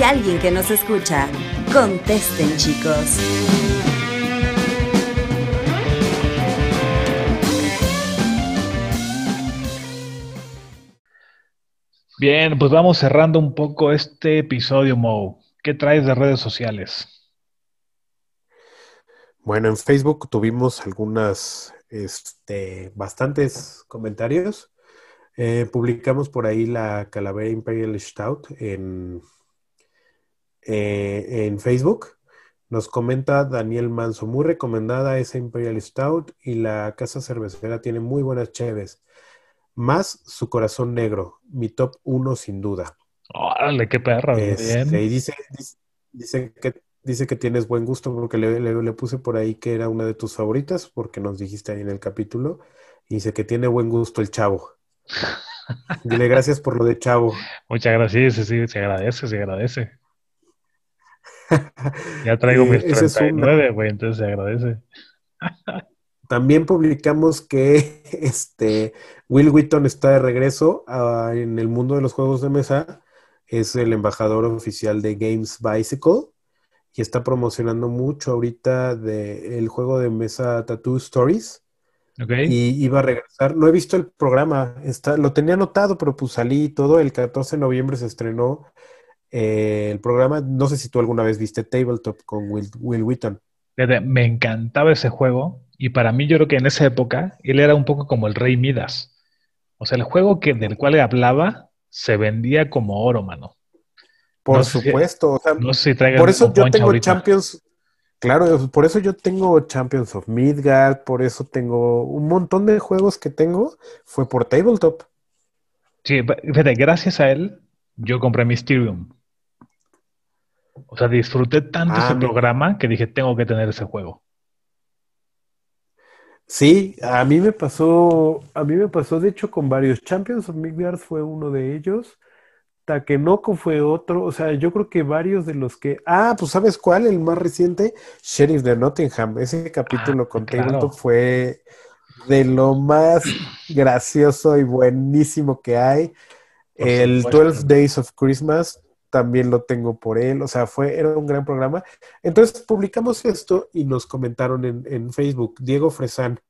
Alguien que nos escucha. Contesten, chicos. Bien, pues vamos cerrando un poco este episodio, Mo. ¿Qué traes de redes sociales? Bueno, en Facebook tuvimos algunas, este, bastantes comentarios. Eh, publicamos por ahí la Calavera Imperial Stout en, eh, en Facebook. Nos comenta Daniel Manso, muy recomendada esa Imperial Stout y la casa cervecera tiene muy buenas cheves. Más su corazón negro, mi top uno sin duda. Órale, qué perro, Este, bien. y dice, dice, dice que, dice que tienes buen gusto porque le, le- le puse por ahí que era una de tus favoritas porque nos dijiste ahí en el capítulo. Y dice que tiene buen gusto el chavo. Dile gracias por lo de chavo. Muchas gracias, sí, sí, se agradece, se agradece. Ya traigo mis ese es un- 39, güey, entonces se agradece. También publicamos que este Will Wheaton está de regreso en el mundo de los juegos de mesa. Es el embajador oficial de Games Bicycle y está promocionando mucho ahorita de el juego de mesa Tattoo Stories. ¿Ok? Y iba a regresar. No he visto el programa. Está, lo tenía anotado, pero pues salí y todo. El 14 de noviembre se estrenó eh, el programa. No sé si tú alguna vez viste Tabletop con Will, Will Wheaton. Me encantaba ese juego y para mí yo creo que en esa época él era un poco como el Rey Midas. O sea, el juego que, del cual hablaba se vendía como oro, mano. Por No sé si- supuesto. o sea, No sé si traigan por eso yo tengo ahorita. Champions. Claro, por eso yo tengo Champions of Midgard, por eso tengo un montón de juegos que tengo, fue por tabletop. Sí, fíjate, gracias a él, yo compré Mysterium. O sea, disfruté tanto Ah, ese programa que dije, tengo que tener ese juego. Sí, a mí me pasó, a mí me pasó de hecho con varios. Champions of Midgard fue uno de ellos. Takenoko fue otro. O sea, yo creo que varios de los que. Ah, pues ¿sabes cuál? El más reciente, Sheriff de Nottingham. Ese capítulo Ah, con claro. Fue de lo más gracioso y buenísimo que hay. Por El supuesto. 12 Days of Christmas también lo tengo por él. O sea, fue, era un gran programa. Entonces publicamos esto y nos comentaron en, en Facebook, Diego Fresán,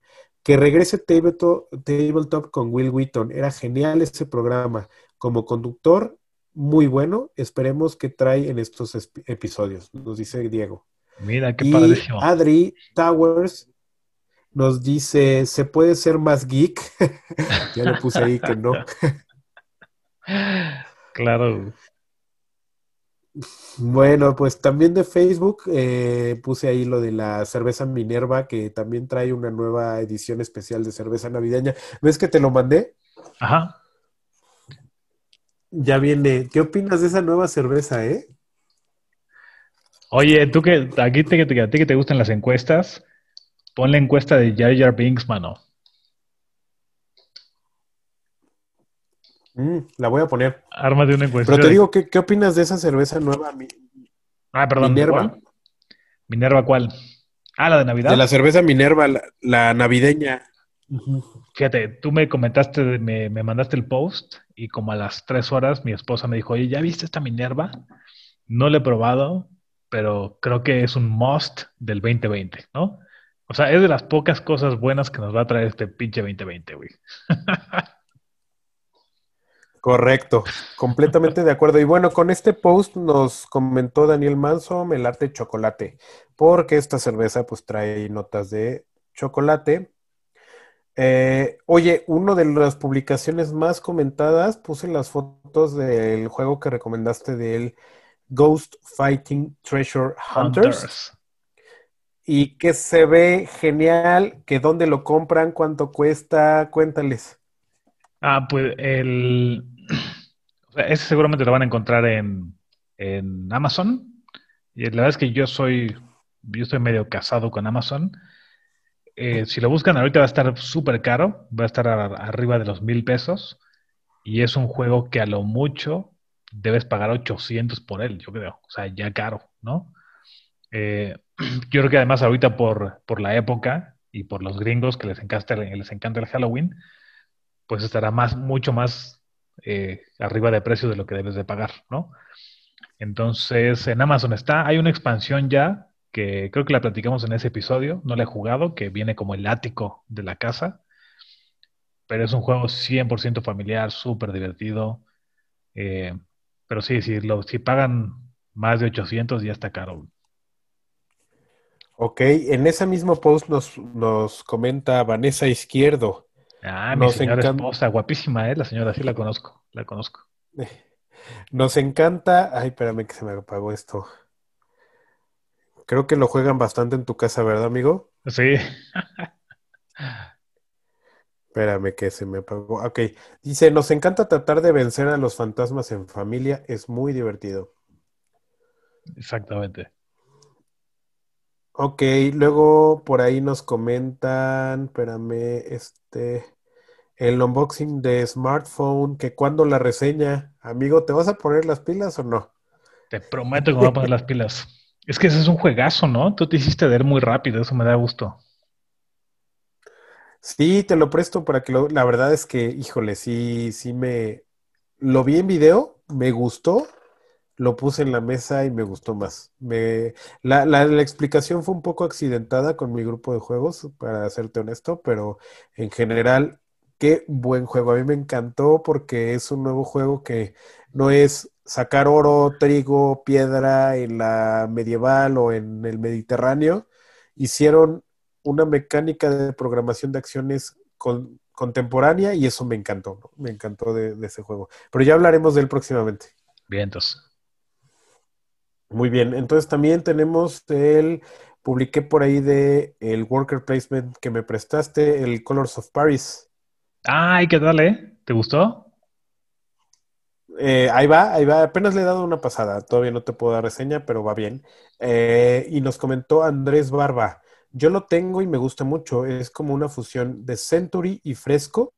que regrese Tabletop, Tabletop con Will Wheaton. Era genial ese programa. Como conductor, muy bueno. Esperemos que trae en estos episodios, nos dice Diego. Mira, qué Y padrísimo. Adri Towers nos dice, ¿se puede ser más geek? ya le puse ahí que no. Claro. Bueno, pues también de Facebook eh, puse ahí lo de la cerveza Minerva, que también trae una nueva edición especial de cerveza navideña. ¿Ves que te lo mandé? Ajá. Ya viene. ¿Qué opinas de esa nueva cerveza, eh? Oye, tú que aquí te, te- a ti que te gustan las encuestas, pon la encuesta de Jar Jar Binks, mano. Mm, la voy a poner. Arma de una encuesta. Pero te digo, ¿qué, qué opinas de esa cerveza nueva mi- Ah, perdón. ¿de Minerva? cuál? ¿Minerva cuál? Ah, la de Navidad. De la cerveza Minerva, la, la navideña. Fíjate, tú me comentaste, me, me mandaste el post y como a las tres horas mi esposa me dijo, oye, ¿ya viste esta Minerva? No la he probado, pero creo que es un must del 2020, ¿no? O sea, es de las pocas cosas buenas que nos va a traer este pinche 2020, güey. Correcto, completamente de acuerdo. Y bueno, con este post nos comentó Daniel Manso, el arte chocolate, porque esta cerveza pues trae notas de chocolate. Eh, oye, una de las publicaciones más comentadas, puse las fotos del juego que recomendaste del Ghost Fighting Treasure Hunters. Hunters. Y que se ve genial, que dónde lo compran, cuánto cuesta, cuéntales. Ah, pues el... Ese seguramente lo van a encontrar en, en Amazon. Y la verdad es que yo soy, yo estoy medio casado con Amazon. Eh, si lo buscan ahorita va a estar súper caro, va a estar arriba de los mil pesos. Y es un juego que a lo mucho debes pagar 800 por él, yo creo. O sea, ya caro, ¿no? Eh, yo creo que además ahorita por, por la época y por los gringos que les encanta, les encanta el Halloween, pues estará más, mucho más eh, arriba de precio de lo que debes de pagar, ¿no? Entonces, en Amazon está, hay una expansión ya, que creo que la platicamos en ese episodio, no la he jugado, que viene como el ático de la casa, pero es un juego 100% familiar, súper divertido, eh, pero sí, si, lo, si pagan más de 800 ya está caro. Ok, en ese mismo post nos, nos comenta Vanessa Izquierdo. Ah, mi Nos señora encanta- esposa, guapísima, ¿eh? La señora, sí la conozco, la conozco. Nos encanta. Ay, espérame que se me apagó esto. Creo que lo juegan bastante en tu casa, ¿verdad, amigo? Sí, Espérame que se me apagó. Ok, dice, nos encanta tratar de vencer a los fantasmas en familia, es muy divertido. exactamente. Ok, luego por ahí nos comentan, espérame, este, el unboxing de smartphone, que cuando la reseña, amigo, ¿te vas a poner las pilas o no? Te prometo que me voy a poner las pilas. Es que ese es un juegazo, ¿no? Tú te hiciste ver muy rápido, eso me da gusto. Sí, te lo presto para que lo, la verdad es que, híjole, sí, sí me, lo vi en video, me gustó, lo puse en la mesa y me gustó más. Me, la, la, la explicación fue un poco accidentada con mi grupo de juegos, para serte honesto, pero en general, qué buen juego. A mí me encantó porque es un nuevo juego que no es sacar oro, trigo, piedra en la medieval o en el Mediterráneo. Hicieron una mecánica de programación de acciones con- contemporánea y eso me encantó, ¿no? Me encantó de, de ese juego. Pero ya hablaremos de él próximamente. Bien, entonces. Muy bien, entonces también tenemos el, publiqué por ahí de el worker placement que me prestaste, el Colors of Paris. Ay, ¿qué tal, eh? ¿Te gustó? Eh, ahí va, ahí va, apenas le he dado una pasada, todavía no te puedo dar reseña, pero va bien. Eh, y nos comentó Andrés Barba, yo lo tengo y me gusta mucho, es como una fusión de Century y Fresco,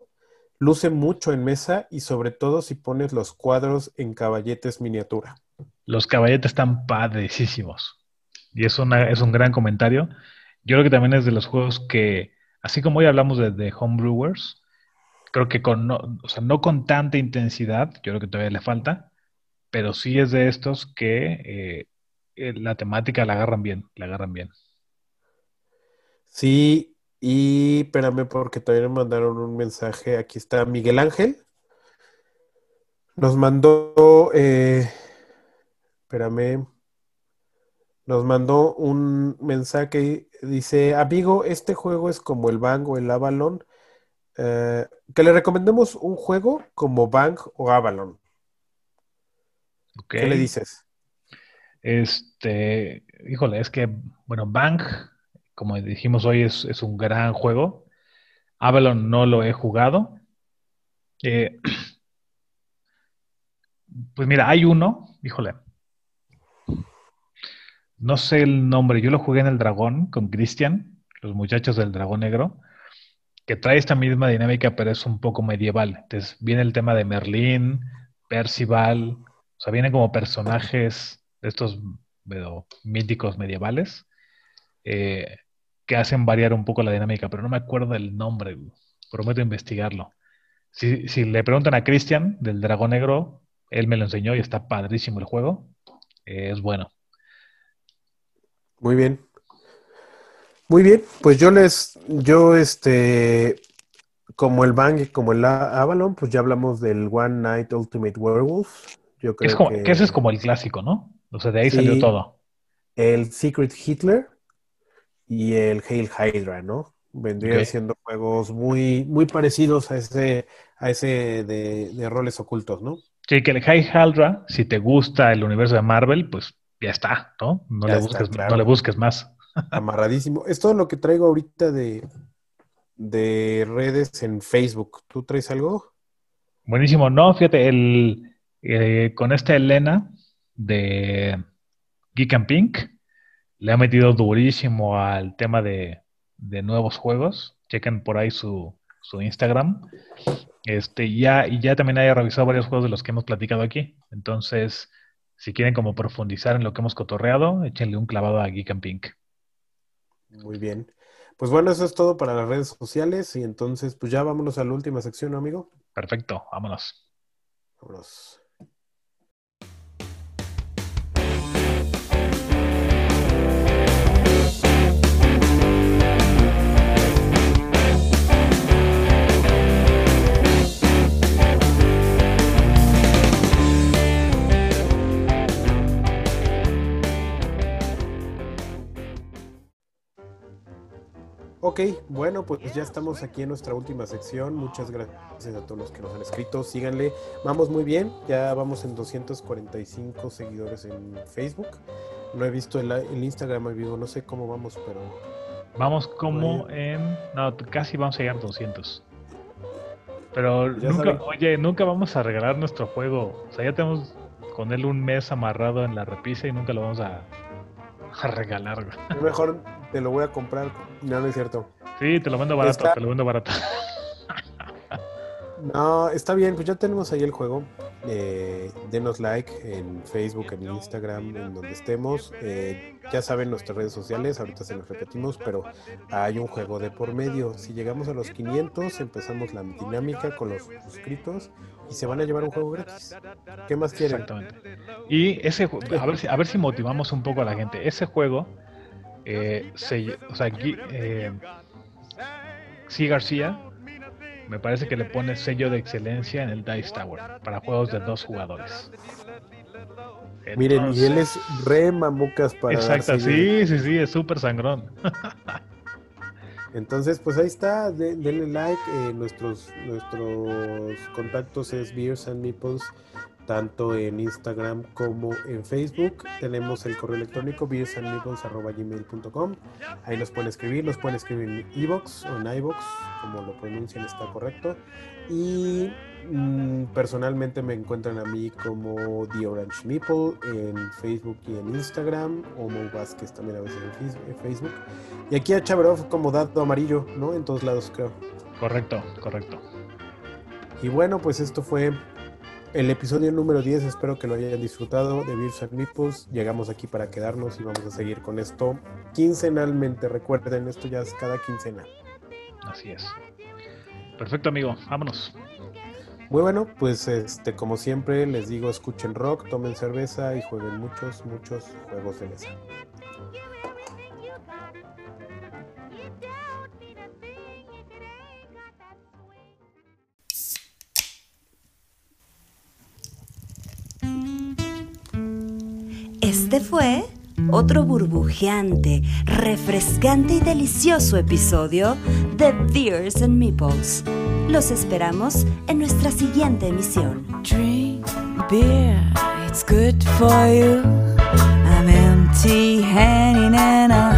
luce mucho en mesa y sobre todo si pones los cuadros en caballetes miniatura. Los caballetes están padricísimos. Y es, una, es un gran comentario. Yo creo que también es de los juegos que, así como hoy hablamos de, de homebrewers, creo que con no, o sea, no con tanta intensidad, yo creo que todavía le falta, pero sí es de estos que eh, eh, la temática la agarran bien, la agarran bien. Sí, y espérame porque todavía me mandaron un mensaje, aquí está Miguel Ángel, nos mandó, eh, espérame, nos mandó un mensaje, dice, amigo, este juego es como el Bang o el Avalon, eh, que le recomendemos un juego como Bang o Avalon. ¿Qué le dices? Este, híjole, es que, bueno, Bang, como dijimos hoy, es, es un gran juego. Avalon no lo he jugado. Eh, pues mira, hay uno, híjole. No sé el nombre, yo lo jugué en el Dragón con Cristian, los muchachos del Dragón Negro, que trae esta misma dinámica, pero es un poco medieval. Entonces viene el tema de Merlín, Percival, o sea, vienen como personajes de estos míticos medievales eh, que hacen variar un poco la dinámica, pero no me acuerdo del nombre, prometo investigarlo. Si, si le preguntan a Cristian del Dragón Negro, él me lo enseñó y está padrísimo el juego. Eh, es bueno. Muy bien. Muy bien, pues yo les, yo este, como el Bang y como el Avalon, pues ya hablamos del One Night Ultimate Werewolf. Yo Que, es creo como- que que ese es como el clásico, ¿no? O sea, de ahí Sí. salió todo. el Secret Hitler y el Hail Hydra, ¿no? Vendrían siendo juegos muy, muy parecidos a ese, a ese de, de roles ocultos, ¿no? Sí, que el High Haldra, si te gusta el universo de Marvel, pues ya está, ¿no? No, Ya le, está, busques, claro. no le busques más. Amarradísimo. Es todo lo que traigo ahorita de, de redes en Facebook. ¿Tú traes algo? Buenísimo. No, fíjate, el, eh, con esta Elena de Geek and Pink, le ha metido durísimo al tema de, de nuevos juegos. Chequen por ahí su, su Instagram. Este, ya, y ya también haya revisado varios juegos de los que hemos platicado aquí. Entonces, si quieren como profundizar en lo que hemos cotorreado, échenle un clavado a Geek and Pink. Muy bien. Pues bueno, eso es todo para las redes sociales y entonces pues ya vámonos a la última sección, ¿no, amigo? Perfecto, vámonos. Vámonos. Ok, bueno, pues ya estamos aquí en nuestra última sección. Muchas gracias a todos los que nos han escrito. Síganle. Vamos muy bien. Ya vamos en 245 seguidores en Facebook. No he visto el, el Instagram en vivo. No sé cómo vamos, pero Vamos como en... No, casi vamos a llegar a 200. Pero Ya nunca, saben. oye, nunca vamos a regalar nuestro juego. O sea, ya tenemos con él un mes amarrado en la repisa y nunca lo vamos a, a regalar. mejor te lo voy a comprar. No, no es cierto. Sí, te lo vendo barato, Está- te lo vendo barato. No, está bien. Pues ya tenemos ahí el juego. Eh, denos like en Facebook, en Instagram, en donde estemos. Eh, ya saben nuestras redes sociales. Ahorita se los repetimos, pero hay un juego de por medio. Si llegamos a los 500, empezamos la dinámica con los suscritos y se van a llevar un juego gratis. ¿Qué más quieren? Exactamente. Y ese, a ver si, a ver si motivamos un poco a la gente. Ese juego, eh, se, o sea, eh, C. García, me parece que le pone sello de excelencia en el Dice Tower para juegos de dos jugadores. Miren, y él es re mamucas para Exacto, sí, sí, sí, es súper sangrón. Entonces, pues ahí está, de- denle like. eh, nuestros, nuestros contactos es Beers and Meeples tanto en Instagram como en Facebook. Tenemos el correo electrónico beersandmeeples.gmail.com. Ahí nos pueden escribir, nos pueden escribir en iVoox o en iVoox, como lo pronuncian está correcto. Y mm, personalmente me encuentran a mí como The Orange Meeple en Facebook y en Instagram, o Mo Vázquez también a veces en Facebook. Y aquí a Chabrov como Dado Amarillo, ¿no? En todos lados creo. Correcto, correcto. Y bueno, pues esto fue el episodio número 10. Espero que lo hayan disfrutado de Beers and. Llegamos aquí para quedarnos y vamos a seguir con esto quincenalmente. Recuerden, esto ya es cada quincena. Así es. Perfecto, amigo. Vámonos. Muy bueno, pues este, como siempre les digo, escuchen rock, tomen cerveza y jueguen muchos, muchos juegos de mesa. Este fue otro burbujeante, refrescante y delicioso episodio de Beers and Meeples. Los esperamos en nuestra siguiente emisión. Drink beer, it's good for you. I'm empty handed and I'm.